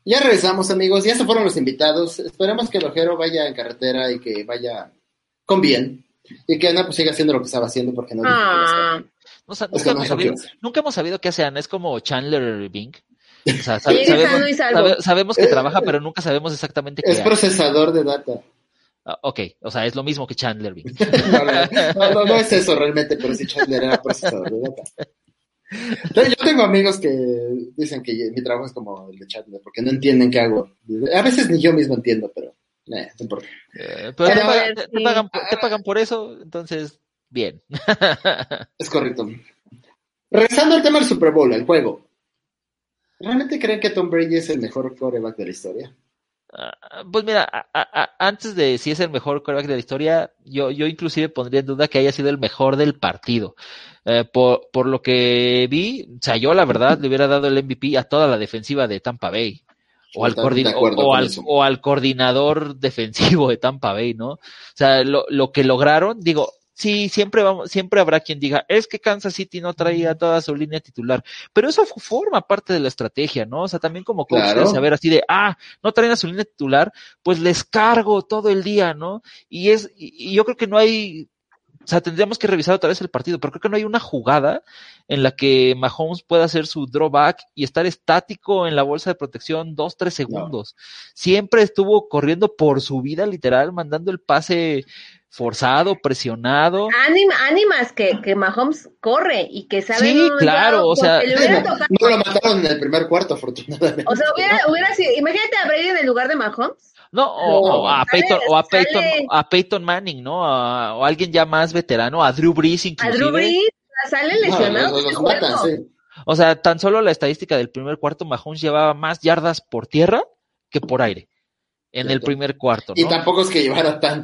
Ya regresamos, amigos. Ya se fueron los invitados. Esperemos que el ojero vaya en carretera y que vaya con bien. Y que Ana pues siga haciendo lo que estaba haciendo porque no. Ah, No Es nunca, hemos es sabido, que- nunca hemos sabido qué Ana, es como Chandler Bing. O sea, sabe- Sí, sabemos, sabe- sabemos que trabaja, pero nunca sabemos exactamente qué Es hace. procesador de data. Ah, ok, o sea, es lo mismo que Chandler Bing. No, no, no, es eso realmente, pero sí Chandler era procesador de data. Yo tengo amigos que dicen que mi trabajo es como el de Chandler, porque no entienden qué hago. A veces ni yo mismo entiendo, pero eh, no importa. Eh, pero te, pagan, te pagan por eso, entonces, bien. Es correcto. Regresando al tema del Super Bowl, el juego. ¿Realmente creen que Tom Brady es el mejor quarterback de la historia? Ah, Pues mira, a- a- a- antes de si es el mejor quarterback de la historia, yo, yo inclusive pondría en duda que haya sido el mejor del partido. Eh, por, por lo que vi, o sea, yo la verdad le hubiera dado el MVP a toda la defensiva de Tampa Bay. O al, de o al coordinador defensivo de Tampa Bay, ¿no? O sea, lo, lo que lograron, digo, sí, siempre vamos, siempre habrá quien diga, es que Kansas City no traía toda su línea titular, pero eso forma parte de la estrategia, ¿no? O sea, también como coach Claro. saber así de, ah, no traen a su línea titular, pues les cargo todo el día, ¿no? Y es, y, y yo creo que no hay, o sea, tendríamos que revisar otra vez el partido, pero creo que no hay una jugada en la que Mahomes pueda hacer su drawback y estar estático en la bolsa de protección dos, tres segundos. Siempre estuvo corriendo por su vida, literal, mandando el pase forzado, presionado. Ánima, ánimas que, que Mahomes corre y que sabe. Sí, claro, o sea, no, tocado- no lo mataron en el primer cuarto, afortunadamente. o sea, hubiera, hubiera sido, imagínate a Brady en el lugar de Mahomes. No, o, No, o a sale- Peyton, o a Peyton, a Peyton Manning, ¿no? A- o alguien ya más veterano, a Drew Brees A inclusive. Drew Brees sale No, lesionado. los, de los matan, juego. sí. O sea, tan solo la estadística del primer cuarto, Mahomes llevaba más yardas por tierra que por aire en el primer cuarto, Y tampoco es que llevara tierra,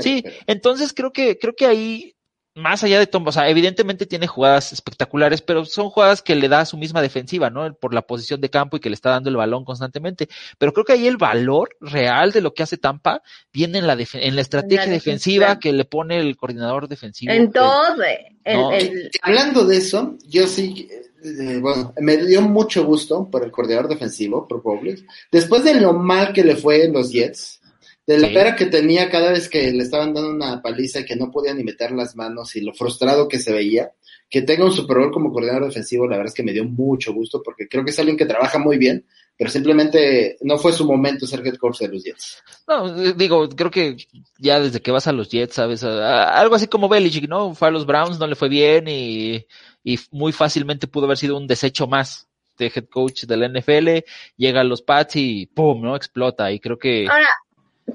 Sí, pero- entonces creo que, creo que ahí, más allá de Tom, o sea, evidentemente tiene jugadas espectaculares, pero son jugadas que le da a su misma defensiva, ¿no? Por la posición de campo y que le está dando el balón constantemente. Pero creo que ahí el valor real de lo que hace Tampa viene en la, en la estrategia defensiva. defensiva que le pone el coordinador defensivo. En todo, eh, el, No. el- Hablando de eso, yo sí, eh, bueno, me dio mucho gusto por el coordinador defensivo, por Bowles. Después de lo mal que le fue en los Jets, de la Sí. pera que tenía cada vez que le estaban dando una paliza y que no podía ni meter las manos y lo frustrado que se veía, que tenga un Super Bowl como coordinador defensivo, la verdad es que me dio mucho gusto porque creo que es alguien que trabaja muy bien, pero simplemente no fue su momento ser head coach de los Jets. No, digo, creo que ya desde que vas a los Jets, sabes, A- a- algo así como Belichick, ¿no? Fue a los Browns, no le fue bien y, y muy fácilmente pudo haber sido un desecho más de head coach de la NFL, llega a los Pats y ¡pum! ¿no? Explota y creo que... Ahora,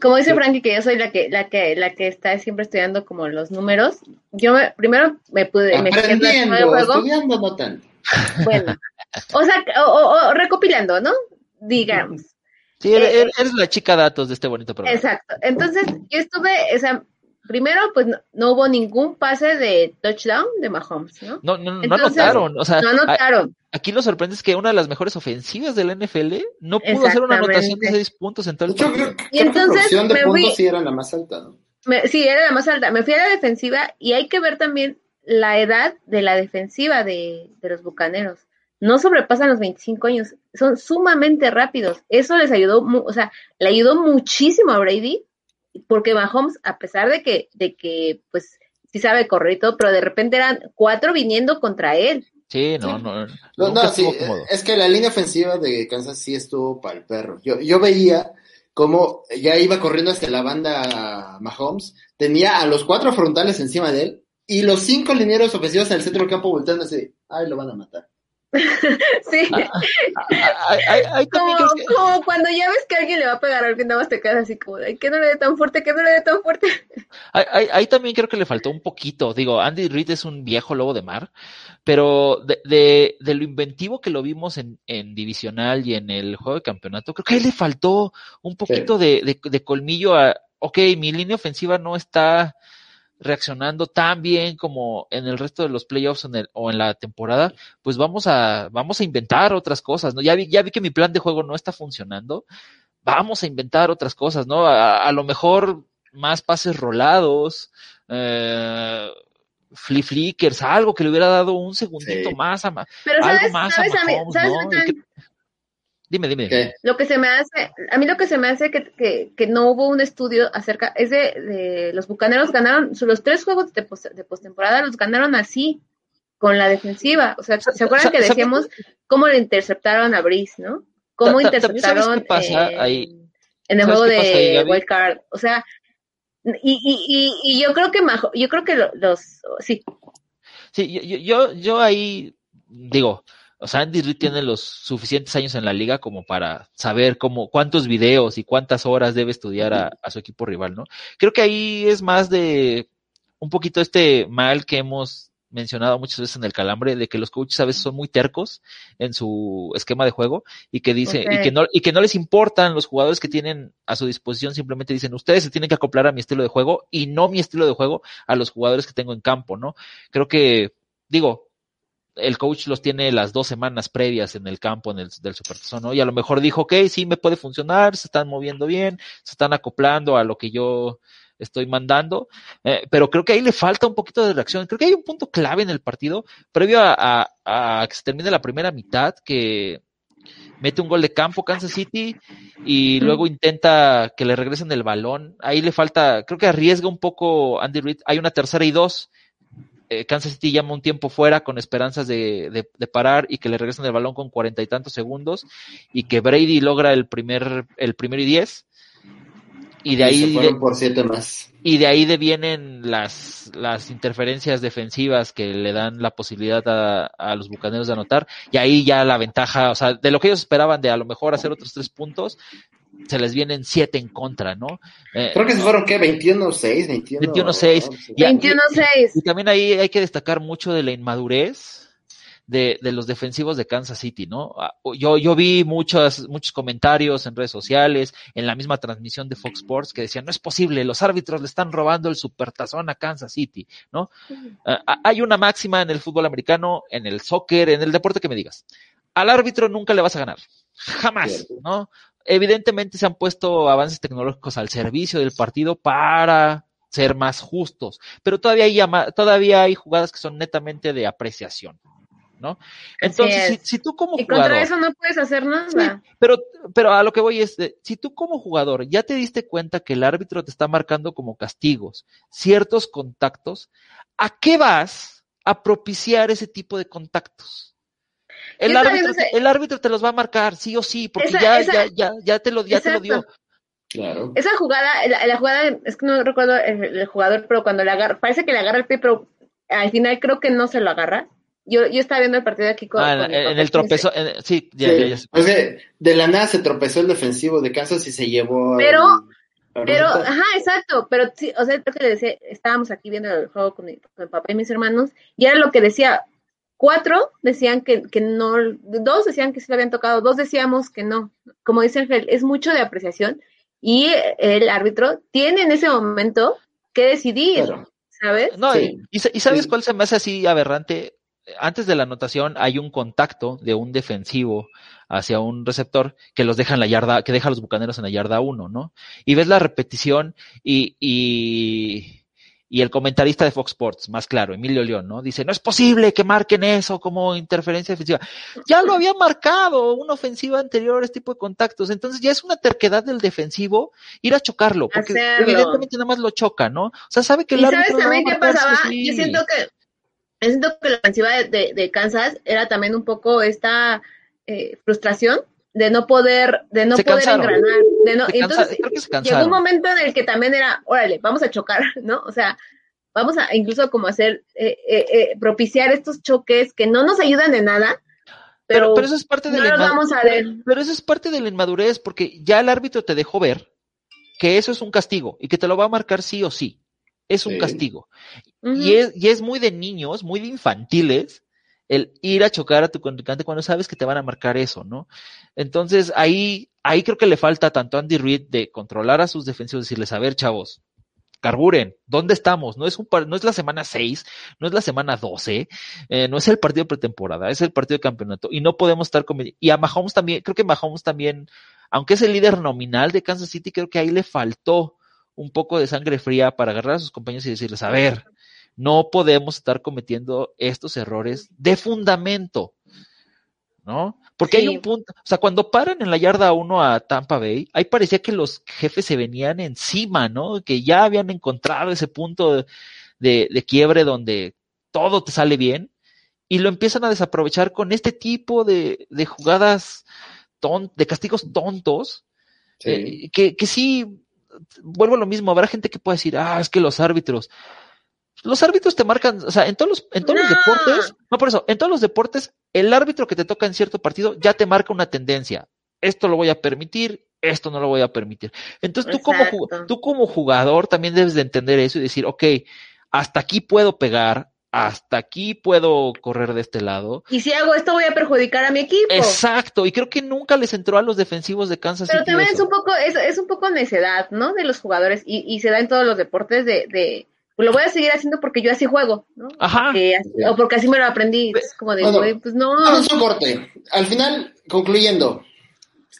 como dice. Frankie, que yo soy la que, la que, la que está siempre estudiando como los números, yo me, primero me pude, me Aprendiendo, de juego, estudiando, no tanto. bueno, o sea, o, o- o recopilando, ¿no? Digamos. Sí, eres, eh, eres la chica datos de este bonito programa. Exacto. Entonces, yo estuve, o sea, primero, pues no, no hubo ningún pase de touchdown de Mahomes, ¿no? No, no, no Entonces, anotaron, o sea, No a- anotaron. aquí lo sorprende es que una de las mejores ofensivas de la NFL no pudo hacer una anotación de seis puntos en todo el Yo partido. creo, creo Y que entonces de me puntos fui- sí era la más alta, ¿no? Me- sí, era la más alta. Me fui a la defensiva y hay que ver también la edad de la defensiva de, de los bucaneros. No sobrepasan los 25 años, son sumamente rápidos. Eso les ayudó, o sea, le ayudó muchísimo a Brady, porque Mahomes, a pesar de que, de que, pues, sí sabe correr y todo, pero de repente eran cuatro viniendo contra él. Sí, no, no, No, nunca no, sí, es que la línea ofensiva de Kansas sí estuvo para el perro. Yo, yo veía cómo ya iba corriendo hacia la banda Mahomes, tenía a los cuatro frontales encima de él y los cinco linieros ofensivos en el centro del campo volteando así, ay, lo van a matar. sí. Ah, ahí- ahí Como, que- cuando ya ves que alguien le va a pegar a alguien, nada más te quedas así como, "Ay, que no le dé tan fuerte, que no le dé tan fuerte. Ahí, también creo que le faltó un poquito. Digo, Andy Reid es un viejo lobo de mar, pero de, de, de lo inventivo que lo vimos en, en divisional y en el juego de campeonato, creo que ahí le faltó un poquito de, de, de colmillo a, ok, mi línea ofensiva no está reaccionando tan bien como en el resto de los playoffs en el, o en la temporada, pues vamos a, vamos a inventar otras cosas, ¿no? Ya vi, ya vi que mi plan de juego no está funcionando, vamos a inventar otras cosas, ¿no? A, a lo mejor más pases rolados, eh, flea flickers, algo que le hubiera dado un segundito Sí. más a Ma- Pero algo sabes, más sabes, a a mí, Mahomes, sabes ¿no? Dime, dime. ¿Qué? lo que se me hace, a mí lo que se me hace que, que, que no hubo un estudio acerca, es de, de los bucaneros ganaron, los tres juegos de, pos- de postemporada los ganaron así, con la defensiva. O sea, ¿se acuerdan que decíamos cómo le interceptaron a Brice, no? Cómo interceptaron qué pasa eh, ahí. en el ¿Sabes juego ahí, de? Wild Card. O sea, y, y, y, y yo creo que Majo- yo creo que lo- los, sí, Sí, yo, yo- yo, yo ahí digo, o sea, Andy Reid tiene los suficientes años en la liga como para saber cómo, cuántos videos y cuántas horas debe estudiar a, a su equipo rival, ¿no? Creo que ahí es más de un poquito este mal que hemos mencionado muchas veces en el calambre de que los coaches a veces son muy tercos en su esquema de juego y que dice y que no y que no les importan los jugadores que tienen a su disposición simplemente dicen ustedes se tienen que acoplar a mi estilo de juego y no mi estilo de juego a los jugadores que tengo en campo no creo que digo el coach los tiene las dos semanas previas en el campo en el, del Supertazón, ¿no? Y a lo mejor dijo, ok, sí me puede funcionar, se están moviendo bien, se están acoplando a lo que yo estoy mandando, eh, pero creo que ahí le falta un poquito de reacción. Creo que hay un punto clave en el partido, previo a, a- a que se termine la primera mitad, que mete un gol de campo Kansas City y luego intenta que le regresen el balón. Ahí le falta, creo que arriesga un poco Andy Reid. Hay una tercera y dos. Eh, Kansas City llama un tiempo fuera con esperanzas de, de- de parar y que le regresen el balón con cuarenta y tantos segundos y que Brady logra el primer, el primero y diez. Y de ahí de- por siete más. y de ahí devienen las, las interferencias defensivas que le dan la posibilidad a, a los bucaneros de anotar. Y ahí ya la ventaja, o sea, de lo que ellos esperaban de a lo mejor hacer otros tres puntos, se les vienen siete en contra, ¿no? Eh, Creo que se fueron, ¿qué? 21-6, 21. 21-6. ¿no? Ya, 21-6. y también ahí hay que destacar mucho de la inmadurez de, de los defensivos de Kansas City, ¿no? Ah, Yo, yo vi muchos, muchos comentarios en redes sociales, en la misma transmisión de Fox Sports, que decían, no es posible, los árbitros le están robando el supertazón a Kansas City, ¿no? Ah, hay una máxima en el fútbol americano, en el soccer, en el deporte que me digas. Al árbitro nunca le vas a ganar. Jamás. ¿no? Evidentemente se han puesto avances tecnológicos al servicio del partido para ser más justos, pero todavía hay, llama- todavía hay jugadas que son netamente de apreciación, ¿no? Entonces, si, tú como Y contra jugador, eso no puedes hacer nada. pero, pero a lo que voy es, de, si tú como jugador ya te diste cuenta que el árbitro te está marcando como castigos ciertos contactos, ¿a qué vas a propiciar ese tipo de contactos? El árbitro, ese- el árbitro te los va a marcar, sí o sí, porque Esa- ya, esa- ya, ya, ya te lo, ya te lo dio. Claro. Esa jugada, la, la jugada, es que no recuerdo el, el jugador, pero cuando le agarra, parece que le agarra el pie, pero al final creo que no se lo agarra. Yo, yo estaba viendo el partido aquí con, Ah, con en, el tropezó, en- sí, ya, Sí. ya, ya sé. O sea, de la nada se tropezó el defensivo de Kansas y se llevó. Pero- al- Pero, ajá, exacto, pero sí, o sea, lo que le decía, estábamos aquí viendo el juego con mi, con mi papá y mis hermanos, y era lo que decía, cuatro decían que, que no, dos decían que sí lo habían tocado, dos decíamos que no. Como dice Ángel, es mucho de apreciación, y el árbitro tiene en ese momento que decidir, Claro. ¿sabes? No, Sí. y, y sa- y sabes Sí. cuál se me hace así aberrante. Antes de la anotación hay un contacto de un defensivo hacia un receptor que los deja en la yarda, que deja a los bucaneros en la yarda uno, ¿no? Y ves la repetición y, y, y el comentarista de Fox Sports, más claro, Emilio León, ¿no? Dice, no es posible que marquen eso como interferencia defensiva. Ya lo había marcado una ofensiva anterior, este tipo de contactos. Entonces ya es una terquedad del defensivo ir a chocarlo, porque Hacerlo. evidentemente nada más lo choca, ¿no? O sea, sabe que el Y sabes árbitro a también qué pasaba, sí. yo siento que yo siento que la ofensiva de, de- de Kansas era también un poco esta eh, frustración de no poder, de no Se poder cansaron. engranar, de no, Se y cansa- entonces creo que se llegó un momento en el que también era, órale, vamos a chocar, ¿no? O sea, vamos a incluso como hacer, eh, eh, eh, propiciar estos choques que no nos ayudan de nada, pero, Pero, pero eso es parte de no la los inma- vamos a ver. Pero eso es parte de la inmadurez, porque ya el árbitro te dejó ver que eso es un castigo y que te lo va a marcar sí o sí. Es un Sí. castigo. Y es, y es muy de niños, muy de infantiles, el ir a chocar a tu contrincante cuando sabes que te van a marcar eso, ¿no? Entonces ahí, ahí creo que le falta tanto a Andy Reid de controlar a sus defensivos, decirles, a ver, chavos, carburen, ¿dónde estamos? No es, un, par- no es la semana 6, no es la semana 12, eh, no es el partido pretemporada, es el partido de campeonato y no podemos estar con... Y a Mahomes también, creo que Mahomes también, aunque es el líder nominal de Kansas City, creo que ahí le faltó un poco de sangre fría para agarrar a sus compañeros y decirles, a ver, no podemos estar cometiendo estos errores de fundamento, ¿no? Porque hay un punto, o sea, cuando paran en la yarda 1 a Tampa Bay, ahí parecía que los jefes se venían encima, ¿no? Que ya habían encontrado ese punto de, de, de quiebre donde todo te sale bien y lo empiezan a desaprovechar con este tipo de, de jugadas, ton- de castigos tontos, Sí. eh, que, que sí, vuelvo a lo mismo, habrá gente que puede decir, ah, es que los árbitros, los árbitros te marcan, o sea, en todos los, en todos los deportes, no por eso, en todos los deportes, el árbitro que te toca en cierto partido ya te marca una tendencia. Esto lo voy a permitir, esto no lo voy a permitir. Entonces tú como, tú como jugador también debes de entender eso y decir, ok, hasta aquí puedo pegar, hasta aquí puedo correr de este lado. Y si hago esto voy a perjudicar a mi equipo. Exacto, y creo que nunca les entró a los defensivos de Kansas Pero City también es un poco, es, es un poco necedad, ¿no? De los jugadores, y, y se da en todos los deportes de, de pues lo voy a seguir haciendo porque yo así juego, ¿no? Ajá. Así- o porque así me lo aprendí. Es como de, Bueno, güey, pues no. Vamos a un corte. Al final, concluyendo,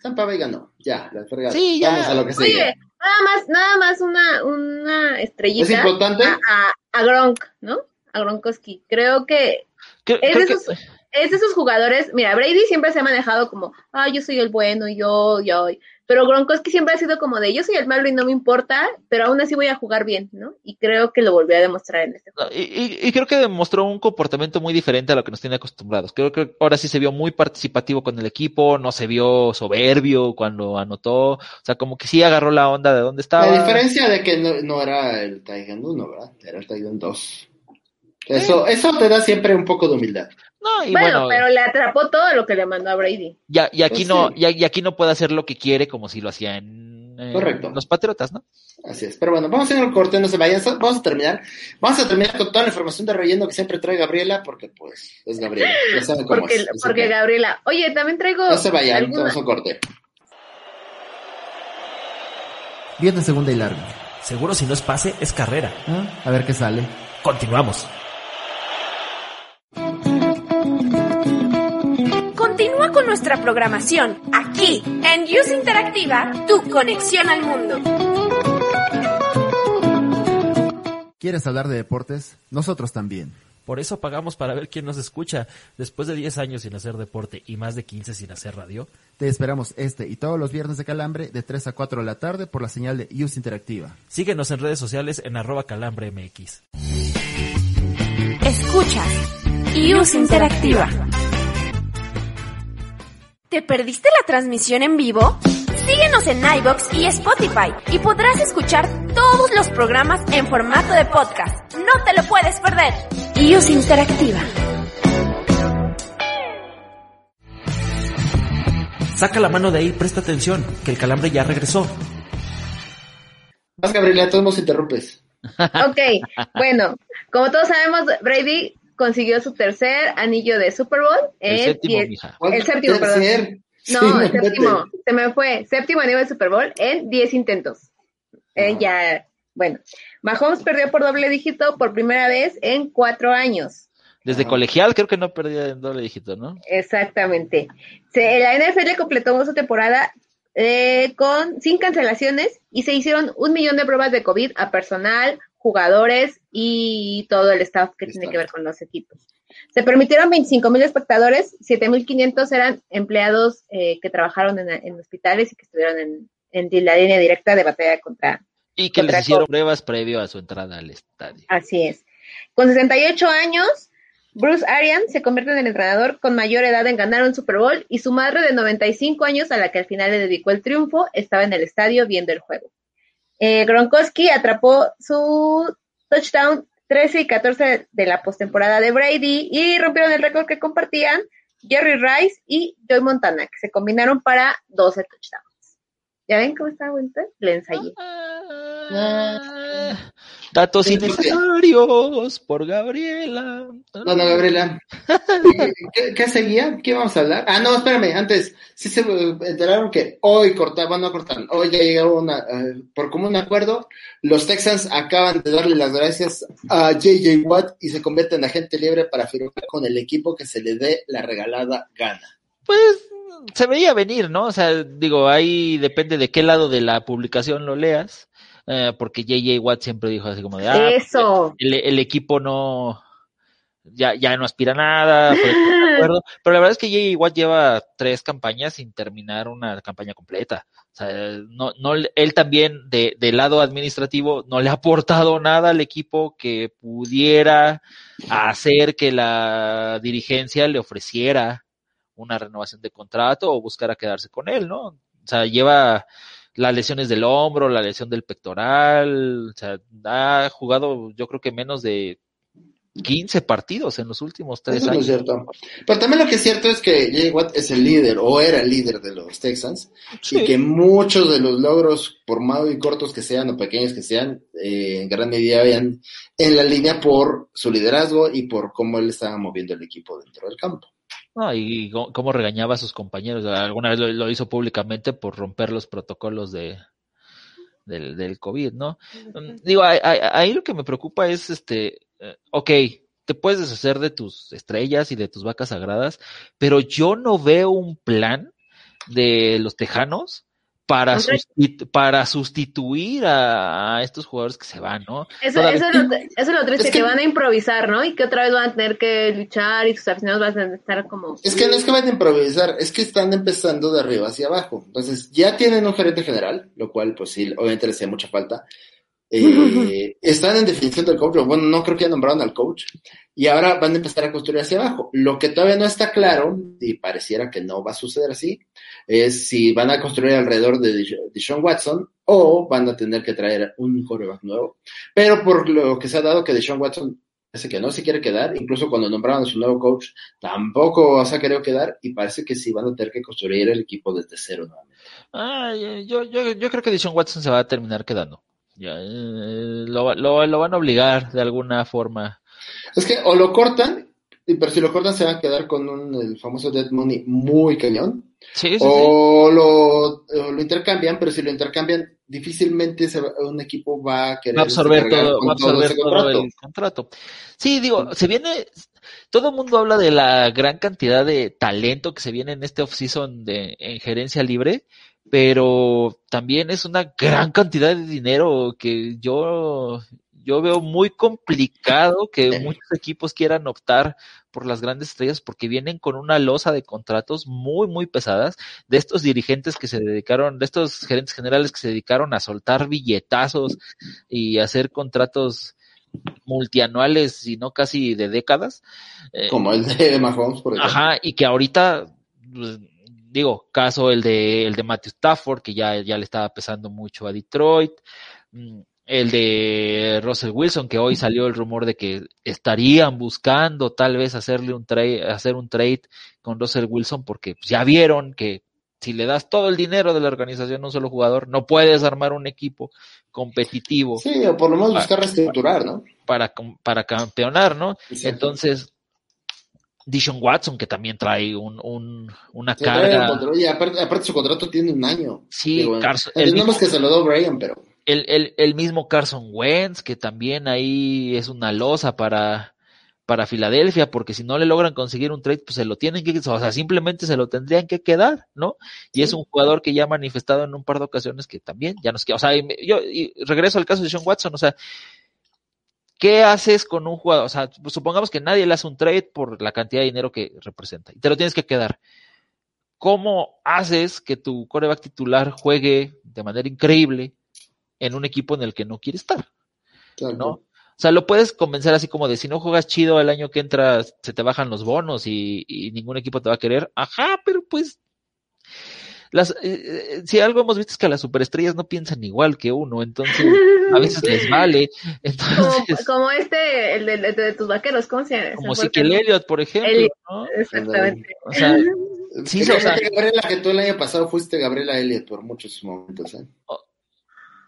Tampa Bay ganó. Ya, la fregada. Sí, ya. Vamos a lo que sigue. Oye, nada más, nada más una, una estrellita ¿Es importante? a, a, a Gronk, ¿no? A Gronkowski. Creo que Creo- es creo que- esos- es de esos jugadores, mira, Brady siempre se ha manejado como, ah, yo soy el bueno, yo, yo, pero Gronkowski siempre ha sido como de, yo soy el malo y no me importa, pero aún así voy a jugar bien, ¿no? Y creo que lo volvió a demostrar en este juego. Y, y- y creo que demostró un comportamiento muy diferente a lo que nos tiene acostumbrados. Creo que ahora sí se vio muy participativo con el equipo, no se vio soberbio cuando anotó, o sea, como que sí agarró la onda de dónde estaba. La diferencia de que no, no era el Titan 1, ¿verdad? Era el Titan 2. Eso, eso te da siempre un poco de humildad. No, y bueno, bueno, pero le atrapó todo lo que le mandó a Brady. ya, y aquí Pues no, sí. y, y aquí no puede hacer lo que quiere como si lo hacía en, en Correcto. los Patriotas, ¿no? Así es. Pero bueno, vamos a ir al corte, no se vayan. Vamos a terminar. Vamos a terminar con toda la información de relleno que siempre trae Gabriela, porque pues es Gabriela. Ya saben cómo Porque, es. Gabriela, oye, también traigo No se vayan, alguna- vamos a un corte. 10 de segunda y larga. Seguro si no es pase, es carrera. Ah, A ver qué sale. Continuamos. Con nuestra programación aquí en Use Interactiva, tu conexión al mundo. ¿Quieres hablar de deportes? Nosotros también. Por eso pagamos para ver quién nos escucha. Después de 10 años sin hacer deporte y más de 15 sin hacer radio, Te esperamos este y todos los viernes de Calambre de 3 a 4 de la tarde por la señal de Use Interactiva. síguenos en redes sociales en arroba calambremx. Escuchas Use Interactiva. ¿Te perdiste la transmisión en vivo? Síguenos en iBox y Spotify y podrás escuchar todos los programas en formato de podcast. No te lo puedes perder. Use Interactiva. Saca la mano de ahí, presta atención, que el calambre ya regresó. Vas, Gabriela, todos nos interrumpes. Ok, bueno, como todos sabemos, Brady consiguió su tercer anillo de Super Bowl. El en séptimo, diez- mija. ¿Cuál El séptimo, perdón. Sí, No, el vete. séptimo, se me fue. Séptimo anillo de Super Bowl en 10 intentos. Eh, ya, bueno. Mahomes perdió por doble dígito por primera vez en cuatro años. Desde Ajá. colegial creo que no perdía en doble dígito, ¿no? Exactamente. Se, la NFL completó su temporada eh, con sin cancelaciones y se hicieron un millón de pruebas de COVID a personal, jugadores y todo el staff que tiene que ver con los equipos. Se permitieron 25 mil espectadores, 7.500 eran empleados eh, que trabajaron en, en hospitales y que estuvieron en, en la línea directa de batalla contra Y que les hicieron pruebas previo a su entrada al estadio. Así es. Con 68 años, Bruce Arians se convierte en el entrenador con mayor edad en ganar un Super Bowl y su madre de 95 años, a la que al final le dedicó el triunfo, estaba en el estadio viendo el juego. Eh, Gronkowski atrapó su touchdown 13 y 14 de la postemporada de Brady y rompieron el récord que compartían Jerry Rice y Joy Montana, que se combinaron para 12 touchdowns. ¿Ya ven cómo está bonito? Le ensayé. Ah, datos innecesarios por Gabriela. No, no, Gabriela. ¿Qué, qué seguía? ¿Qué vamos a hablar? Ah, no, espérame, antes, sí se enteraron que hoy cortaban, no cortaron, hoy ya llegó una, eh, por común acuerdo, los Texans acaban de darle las gracias a JJ Watt y se convierte en agente libre para firmar con el equipo que se le dé la regalada gana. Pues se veía venir, ¿no? O sea, digo, ahí depende de qué lado de la publicación lo leas, eh, porque JJ Watt siempre dijo así como de, ah, Eso. el, el equipo no, ya, ya no aspira a nada, acuerdo. pero la verdad es que JJ Watt lleva tres campañas sin terminar una campaña completa. O sea, no, no, él también de, del lado administrativo no le ha aportado nada al equipo que pudiera hacer que la dirigencia le ofreciera una renovación de contrato o buscara quedarse con él, ¿no? O sea, lleva las lesiones del hombro, la lesión del pectoral, o sea, ha jugado yo creo que menos de 15 partidos en los últimos tres Eso no años. es cierto. Pero también lo que es cierto es que Jay Watt es el líder, o era el líder de los Texans, Sí. y que muchos de los logros, por muy cortos que sean o pequeños que sean, eh, en gran medida vayan en la línea por su liderazgo y por cómo él estaba moviendo el equipo dentro del campo. No, y cómo cómo regañaba a sus compañeros. Alguna vez lo, lo hizo públicamente por romper los protocolos de del, del COVID, ¿no? Digo, ahí, ahí- ahí lo que me preocupa es, este, eh, ok, te puedes deshacer de tus estrellas y de tus vacas sagradas, pero yo no veo un plan de los tejanos para, sustitu- para sustituir a, a estos jugadores que se van, ¿no? Eso, eso, es lo, eso es lo triste, Es que... que- van a improvisar, ¿no? Y que otra vez van a tener que luchar y sus aficionados van a estar como... Es que no es que van a improvisar, es que están empezando de arriba hacia abajo. Entonces, ya tienen un gerente general, lo cual, pues sí, obviamente les hacía mucha falta. Eh, están en definición del coach, bueno, no creo que ya nombraron al coach, y ahora van a empezar a construir hacia abajo. Lo que todavía no está claro, y pareciera que no va a suceder así, es si van a construir alrededor de Deshaun Watson o van a tener que traer un quarterback nuevo. Pero por lo que se ha dado que Deshaun Watson parece que no se quiere quedar, incluso cuando nombraron a su nuevo coach, tampoco se ha querido quedar y parece que sí van a tener que construir el equipo desde cero nuevamente. Ah, yo, yo, yo creo que Dishon Watson se va a terminar quedando. Ya, eh, lo, lo, lo van a obligar de alguna forma. Es que o lo cortan, pero si lo cortan se van a quedar con un, el famoso dead money muy cañón, Sí, sí, sí. o lo, o lo intercambian, pero si lo intercambian, difícilmente se va- un equipo va a querer Va a absorber todo, va a absorber todo contrato. el contrato. Sí, digo, se viene, todo el mundo habla de la gran cantidad de talento que se viene en este off-season de, en gerencia libre, pero también es una gran cantidad de dinero que yo, yo veo muy complicado que muchos equipos quieran optar por las grandes estrellas porque vienen con una losa de contratos muy, muy pesadas de estos dirigentes que se dedicaron, de estos gerentes generales que se dedicaron a soltar billetazos y hacer contratos multianuales y no casi de décadas. Eh, Como el de Mahomes, por ejemplo. Ajá, y que ahorita, pues, digo, caso el de, el de Matthew Stafford, que ya, ya le estaba pesando mucho a Detroit, mm, el de Russell Wilson, que hoy salió el rumor de que estarían buscando tal vez hacerle un trade, hacer un trade con Russell Wilson, porque ya vieron que si le das todo el dinero de la organización a un solo jugador, no puedes armar un equipo competitivo Sí, o por lo menos buscar reestructurar, ¿no? para, para campeonar, ¿no? Exacto. Entonces, Dishon Watson, que también trae un, un, una el carga. control, y aparte, aparte su contrato tiene un año. Sí, Digo, Carson- el mismo- que se lo dio Brian, pero El, el, el mismo Carson Wentz, que también ahí es una losa para, para Filadelfia, porque si no le logran conseguir un trade, pues se lo tienen que, o sea, simplemente se lo tendrían que quedar, ¿no? Y es un jugador que ya ha manifestado en un par de ocasiones que también ya nos queda, o sea, y yo y regreso al caso de Sean Watson, o sea, ¿qué haces con un jugador? O sea, pues supongamos que nadie le hace un trade por la cantidad de dinero que representa y te lo tienes que quedar. ¿Cómo haces que tu coreback titular juegue de manera increíble en un equipo en el que no quiere estar? claro. ¿no? O sea, lo puedes convencer así como de si no juegas chido el año que entra, se te bajan los bonos y, y ningún equipo te va a querer. Ajá, pero pues las, eh, eh, si algo hemos visto es que las superestrellas no piensan igual que uno, entonces a veces les vale. Como, Entonces, como este, el de, el de tus vaqueros, ¿cómo se llama? como Se me Ezequiel fue el- Elliott, por ejemplo, Elliott. ¿no? Exactamente. O sea, Sí, o sea- Gabriela, que tú el año pasado fuiste Gabriela Elliot por muchos momentos, ¿eh? o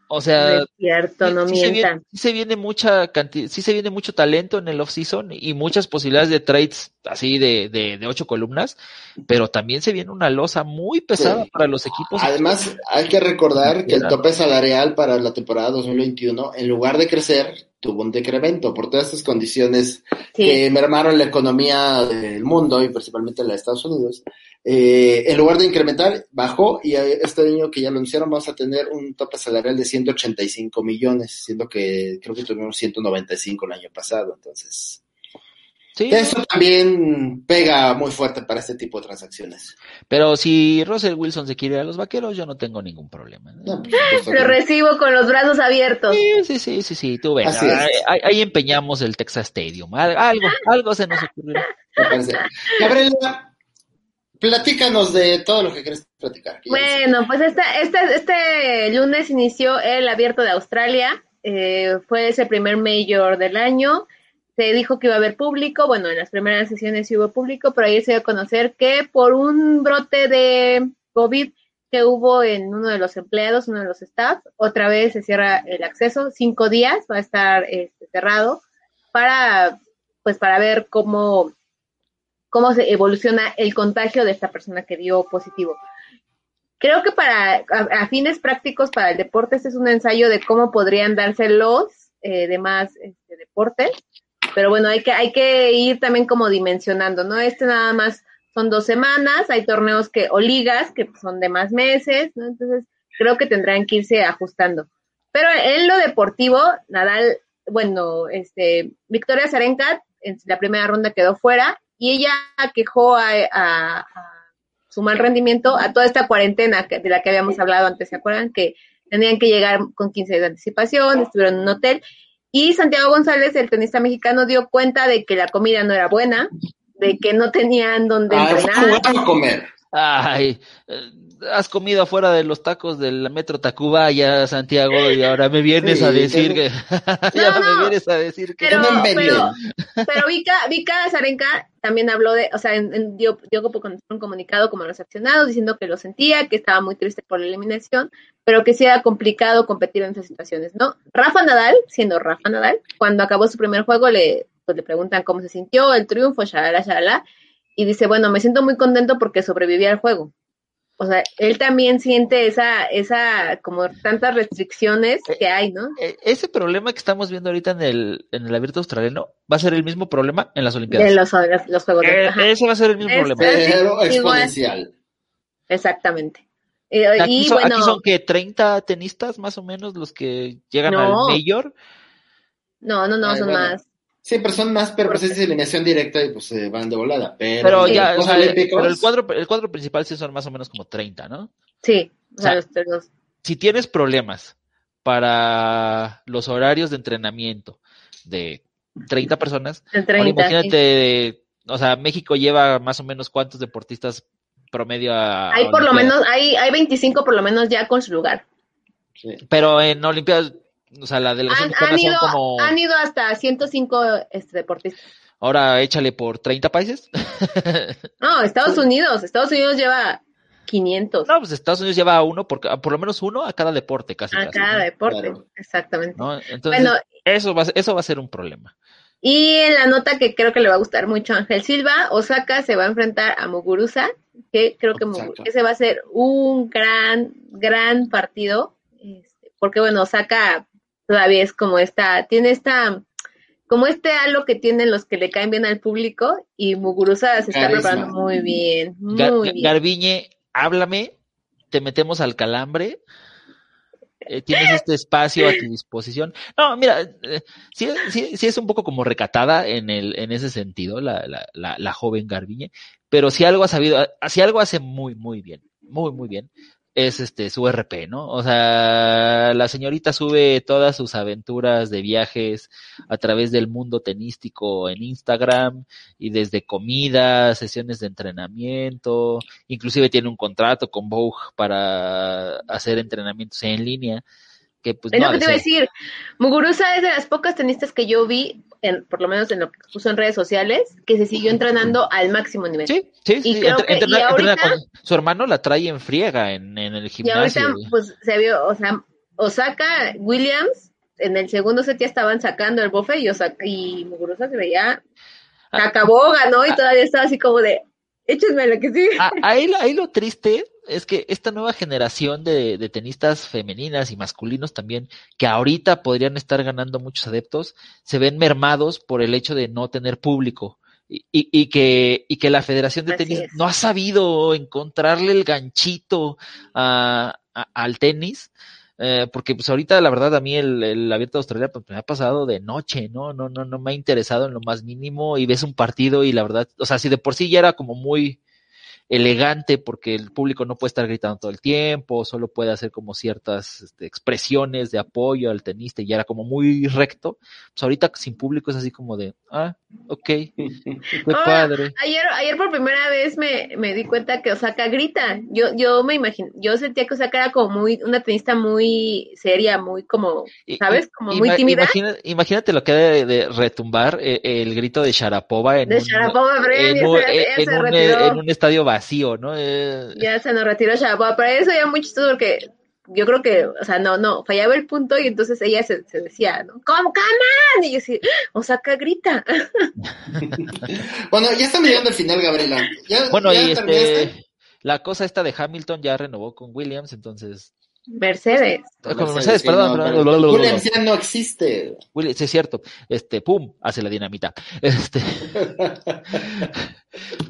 No sea, es cierto, no sí se mientan. viene, sí se viene mucha cantidad, sí se viene mucho talento en el off-season y muchas posibilidades de trades así de, de, de ocho columnas, pero también se viene una losa muy pesada Sí. para los equipos. Además, hay que recordar que el tope salarial para la temporada 2021, en lugar de crecer, tuvo un decremento por todas estas condiciones Sí. que mermaron la economía del mundo y principalmente la de Estados Unidos. Eh, en lugar de incrementar, bajó y eh, este año que ya lo anunciaron vamos a tener un tope salarial de 185 millones, siendo que creo que tuvimos 195 el año pasado. Entonces, Sí, eso también pega muy fuerte para este tipo de transacciones. pero si Russell Wilson se quiere ir a los vaqueros, yo no tengo ningún problema. que Lo recibo con los brazos abiertos. Sí, sí, sí, sí, sí, tú ves. Ahí, empeñamos el Texas Stadium. Al- Algo, algo se nos ocurrió. me parece. Gabriela, platícanos de todo lo que quieres platicar. Bueno, pues este, este, este lunes inició el abierto de Australia. Eh, fue ese primer mayor del año. Se dijo que iba a haber público. Bueno, en las primeras sesiones sí hubo público, pero ayer se dio a conocer que por un brote de COVID que hubo en uno de los empleados, uno de los staff, otra vez se cierra el acceso. Cinco días va a estar este, cerrado para, pues, para ver cómo, cómo se evoluciona el contagio de esta persona que dio positivo. Creo que para fines prácticos para el deporte este es un ensayo de cómo podrían darse los eh, demás este, deportes, pero bueno, hay que hay que ir también como dimensionando, ¿no? Este nada más son dos semanas, hay torneos que o ligas que son de más meses, ¿no? Entonces creo que tendrán que irse ajustando. Pero en lo deportivo, Nadal, bueno, este Victoria Zarenka en la primera ronda quedó fuera y ella quejó a, a- a su mal rendimiento a toda esta cuarentena que- de la que habíamos hablado antes, ¿se acuerdan? Que tenían que llegar con 15 días de anticipación, estuvieron en un hotel. Y Santiago González, el tenista mexicano, dio cuenta de que la comida no era buena, de que no tenían donde Ah, fue a entrenar. a comer. Ay, has comido afuera de los tacos del metro Tacubaya, Santiago, y ahora me vienes Sí, a decir que- ya No, me no. vienes a decir que Pero, no pero, pero Vika, Vika Zarenka también habló de, o sea, en- en- dio, dio un comunicado como a los accionados diciendo que lo sentía, que estaba muy triste por la eliminación, pero que sí era complicado competir en esas situaciones, ¿no? Rafa Nadal, siendo Rafa Nadal, cuando acabó su primer juego le, pues, le preguntan cómo se sintió, el triunfo, shalala, shalala, y dice, bueno, me siento muy contento porque sobreviví al juego. O sea, él también siente esa, esa, como tantas restricciones que hay, ¿no? eh, ese problema que estamos viendo ahorita en el, en el abierto australiano va a ser el mismo problema en las Olimpiadas. De los, los juegos de Eh, ajá. ese va a ser el mismo Es- problema. Pero Igual. exponencial. Exactamente. Eh, Aquí, y son, bueno, aquí son que 30 tenistas más o menos los que llegan No. al mayor. no, no, no, Ay, son bueno. más. Sí, pero son más, pero pues es eliminación directa y pues se van de volada. Pero, Pero ya, los o sea, Olímpicos, pero el cuadro, el cuadro principal sí son más o menos como 30, ¿no? Sí, o sea, O los, los- Si tienes problemas para los horarios de entrenamiento de 30 personas, el ahora 30. imagínate, o sea, México lleva más o menos cuántos deportistas promedio a, Hay a por lo menos, hay, hay 25 por lo menos ya con su lugar. sí. Pero en Olimpiadas, o sea, la delegación Han, mexicana han son ido, como, han ido hasta 105 este, deportistas. ahora échale por 30 países. No, Estados Unidos, Estados Unidos lleva 500 No, pues Estados Unidos lleva uno, por, por lo menos uno a cada deporte, casi. a casi, cada ¿no? deporte. Claro. Exactamente. ¿No? Entonces, Bueno, eso, va, eso va a ser un problema. y en la nota que creo que le va a gustar mucho a Ángel Silva, Osaka se va a enfrentar a Muguruza, que creo que Mugu- Osaka. ese va a ser un gran, gran partido, este, porque bueno, Osaka todavía es como esta, tiene esta, como este halo que tienen los que le caen bien al público, y Muguruza se está preparando muy bien, muy Gar- bien. Garbiñe, háblame, te metemos al calambre. eh, tienes este espacio a tu disposición. No, mira, eh, sí, sí, sí es un poco como recatada en el, en ese sentido, la, la, la, la joven Garbiñe, pero si algo ha sabido, si algo hace muy, muy bien, muy, muy bien, es este su RP, ¿no? O sea, la señorita sube todas sus aventuras de viajes a través del mundo tenístico en Instagram y desde comida, sesiones de entrenamiento, inclusive tiene un contrato con Vogue para hacer entrenamientos en línea. Que, pues, Es no lo que te iba a decir. Muguruza es de las pocas tenistas que yo vi, en, por lo menos en lo que puso en redes sociales, que se siguió entrenando al máximo nivel. Sí, sí, Y sí, creo entre- que- entrena- y ahorita- con- su hermano la trae en friega en, en el Y gimnasio. ahorita, güey. pues, se vio, o sea, Osaka, Williams, en el segundo set ya estaban sacando el bofe y, Osaka, y Muguruza se veía, Ah. acabó, ganó y todavía estaba así como de, échenme lo que sigue. Ah, ahí, lo- ahí lo triste es que esta nueva generación de, de tenistas femeninas y masculinos también, que ahorita podrían estar ganando muchos adeptos, se ven mermados por el hecho de no tener público. Y, y- y que, y que la Federación de Así Tenis es. no ha sabido encontrarle el ganchito a- a- al tenis, eh, porque pues ahorita la verdad a mí el, el abierto de Australia pues, me ha pasado de noche, ¿no? No, no, no me ha interesado en lo más mínimo y ves un partido y la verdad, o sea, si de por sí ya era como muy elegante porque el público no puede estar gritando todo el tiempo, solo puede hacer como ciertas este, expresiones de apoyo al tenista y era como muy recto, pues ahorita sin público es así como de, ah, ok, qué Ahora, padre. Ayer, ayer por primera vez me, me di cuenta que Osaka grita. Yo, yo me imagino, yo sentía que Osaka era como muy, una tenista muy seria, muy como, ¿sabes? Como ima- muy tímida. imagina- imagínate lo que debe de retumbar eh, el grito de Sharapova en De un, Sharapova, en ya un- se- ya en se un- retiró. en un estadio vacío, ¿no? Eh, Ya se nos retiró Sharapova, pero eso ya muy chistoso porque yo creo que, o sea, no, no, fallaba el punto y entonces ella se, se decía, ¿no? ¿Cómo, come on? Y yo así, Osaka grita. Bueno, ya estamos llegando al final, Gabriela. ¿Ya, bueno, ya y este, la cosa esta de Hamilton ya renovó con Williams, entonces Mercedes. Ah, con Mercedes, sí, perdón, Williams ya no existe. Williams, sí es cierto, este, pum, hace la dinamita. Este,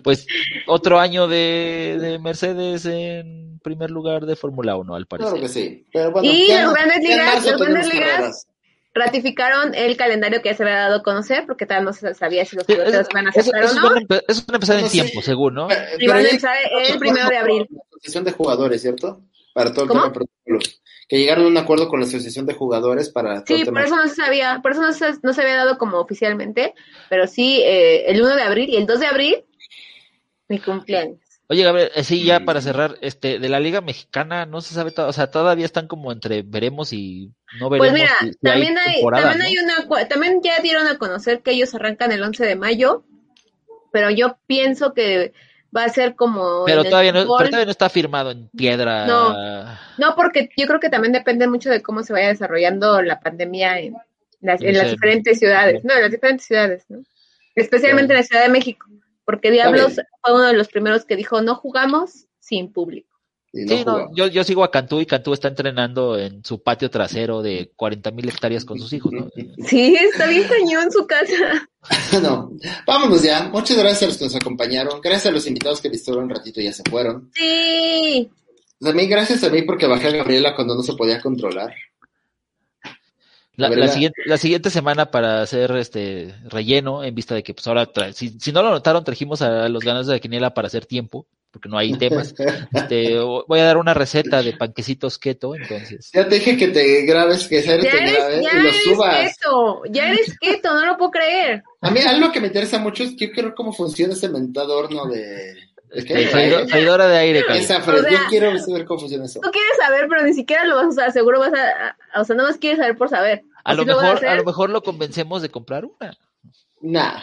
pues otro año de, de Mercedes en primer lugar de Fórmula 1, al parecer. Claro que sí. Pero bueno, Y ya las no- grandes ligas, las grandes ligas ratificaron el calendario que ya se había dado a conocer, porque todavía no se sabía si los pilotos eso- van a eso- aceptar esos o no. van a empe- esos van a empezar en Bueno, sí. tiempo, según, ¿no? Pero- Y van a empezar el primero de abril. La asociación de jugadores, ¿cierto? Para todo el ¿Cómo? tema de protocolos. Que llegaron a un acuerdo con la asociación de jugadores para todo Sí, el tema. por eso no se sabía, por eso no se, no se había dado como oficialmente, pero sí, eh, el 1 de abril y el 2 de abril, mi cumpleaños. Oye, Gabriel, eh, sí, ya para cerrar, este, de la Liga Mexicana no se sabe, o sea, todavía están como entre veremos y no veremos. Pues mira, si- si también hay, temporada, también ¿no? hay una, también ya dieron a conocer que ellos arrancan el 11 de mayo, pero yo pienso que va a ser como Pero todavía, no, pero todavía no está firmado en piedra. No, porque yo creo que también depende mucho de cómo se vaya desarrollando la pandemia en las, en las diferentes ciudades, no, en las diferentes ciudades, ¿no? Especialmente en la Ciudad de México, porque Diablos fue uno de los primeros que dijo, no jugamos sin público. Y no Sí, no, yo, yo sigo a Cantú y Cantú está entrenando en su patio trasero de 40 mil hectáreas con sus hijos, ¿no? Sí, está bien cañón su casa. no, vámonos ya. Muchas gracias a los que nos acompañaron. Gracias a los invitados que visitaron un ratito y ya se fueron. Sí. También gracias a mí porque bajé a Gabriela cuando no se podía controlar. La, siguiente, la siguiente semana para hacer este relleno, en vista de que pues ahora, si, si no lo notaron, trajimos a los ganadores de la quiniela para hacer tiempo, porque no hay temas. Este, voy a dar una receta de panquecitos keto, entonces. Ya te dije que te grabes, que Ya te grabe eres, ya y lo eres subas. keto, ya eres keto, no lo puedo creer. A mí algo que me interesa mucho es que yo quiero ver cómo funciona ese mentado horno de... freidor- freidora de aire. Esa O sea- yo quiero saber cómo funciona eso. Tú quieres saber, pero ni siquiera lo vas a usar, seguro vas a, a- o sea, nada más quieres saber por saber. A lo mejor, a hacer. lo mejor lo convencemos de comprar una. Nah.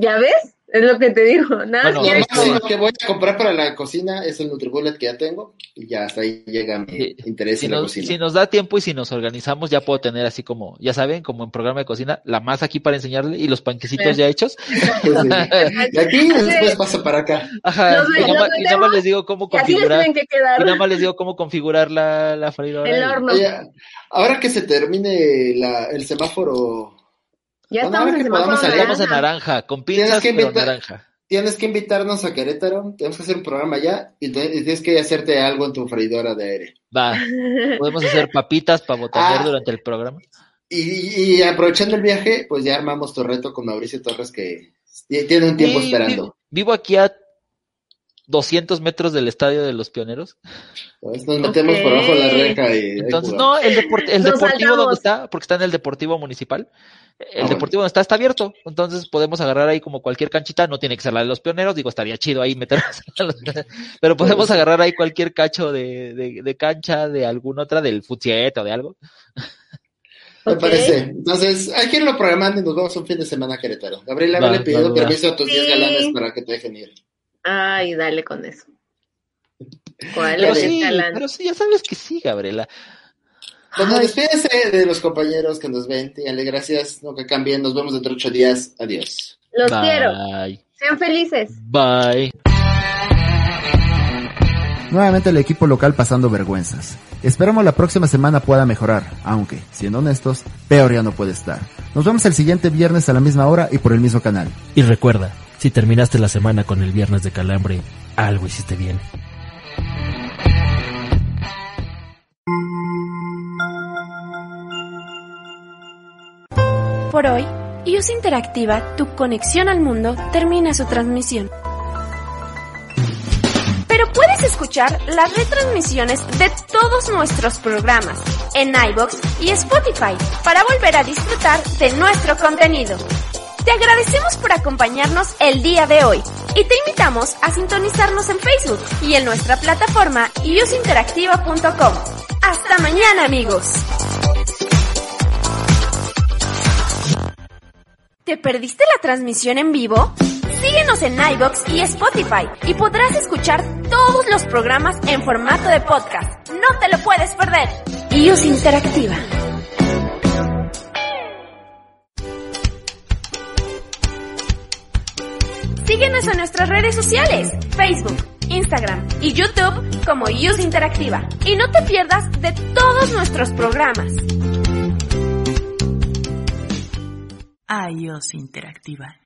¿Ya ves? Es lo que te digo. Nada, Bueno, Lo máximo que voy a comprar para la cocina es el Nutribullet que ya tengo y ya hasta ahí llega mi Sí. interés Si en la nos, cocina. si nos da tiempo y si nos organizamos, ya puedo tener así como, ya saben, como en programa de cocina, la masa aquí para enseñarle y los panquecitos Sí. ya hechos. Sí. Y aquí después pasa para acá. Ajá, y, nada más, y nada más les digo cómo Y así les configurar, que y nada más les digo cómo configurar la, la freidora. el y- horno. Oye, ahora que se termine la, el semáforo, Ya Bueno, estamos en que podamos salir, Estamos en naranja. con Tienes pinzas, que pero naranja. tienes que invitarnos a Querétaro, tenemos que hacer un programa allá y, te- y tienes que hacerte algo en tu freidora de aire. Va, podemos hacer papitas para botanear Ah. durante el programa. Y, y aprovechando el viaje, pues ya armamos tu reto con Mauricio Torres que tiene un tiempo esperando. Vivo, vivo aquí a 200 metros del estadio de los pioneros. Pues nos metemos por abajo de la reja y... Entonces, no, el, depor el deportivo donde está, porque está en el deportivo municipal. El Ah, bueno. deportivo donde está está abierto. Entonces podemos agarrar ahí como cualquier canchita, no tiene que ser la de los pioneros, digo, estaría chido ahí meternos. a los- Pero podemos agarrar ahí cualquier cacho de, de, de cancha de alguna otra, del futsiete o de algo. Me parece. Entonces, hay quien lo programan y nos vamos un fin de semana a Querétaro. Gabriela, Va, le pidido va, va. permiso a tus 10 Sí. galanes para que te dejen ir. Ay, dale con eso. ¿Cuál Pero es sí, pero sí, ya sabes que sí, Gabriela. Bueno, Ay. despídese de los compañeros que nos ven. Díganle gracias, nunca cambien. Nos vemos dentro de ocho días. Adiós. Los Bye. quiero. Sean felices. Bye. Nuevamente el equipo local pasando vergüenzas. Esperamos la próxima semana pueda mejorar, aunque, siendo honestos, peor ya no puede estar. Nos vemos el siguiente viernes a la misma hora y por el mismo canal. Y recuerda, si terminaste la semana con el viernes de calambre, algo hiciste bien. Por hoy, IUS Interactiva, tu conexión al mundo, termina su transmisión. Pero puedes escuchar las retransmisiones de todos nuestros programas en iBox y Spotify para volver a disfrutar de nuestro contenido. Te agradecemos por acompañarnos el día de hoy y te invitamos a sintonizarnos en Facebook y en nuestra plataforma iusinteractiva.com. Hasta mañana amigos. ¿Te perdiste la transmisión en vivo? Síguenos en iBox y Spotify y podrás escuchar todos los programas en formato de podcast. No te lo puedes perder. iOS Interactiva. Síguenos en nuestras redes sociales, Facebook, Instagram y YouTube como iOS Interactiva. Y no te pierdas de todos nuestros programas. iOS Interactiva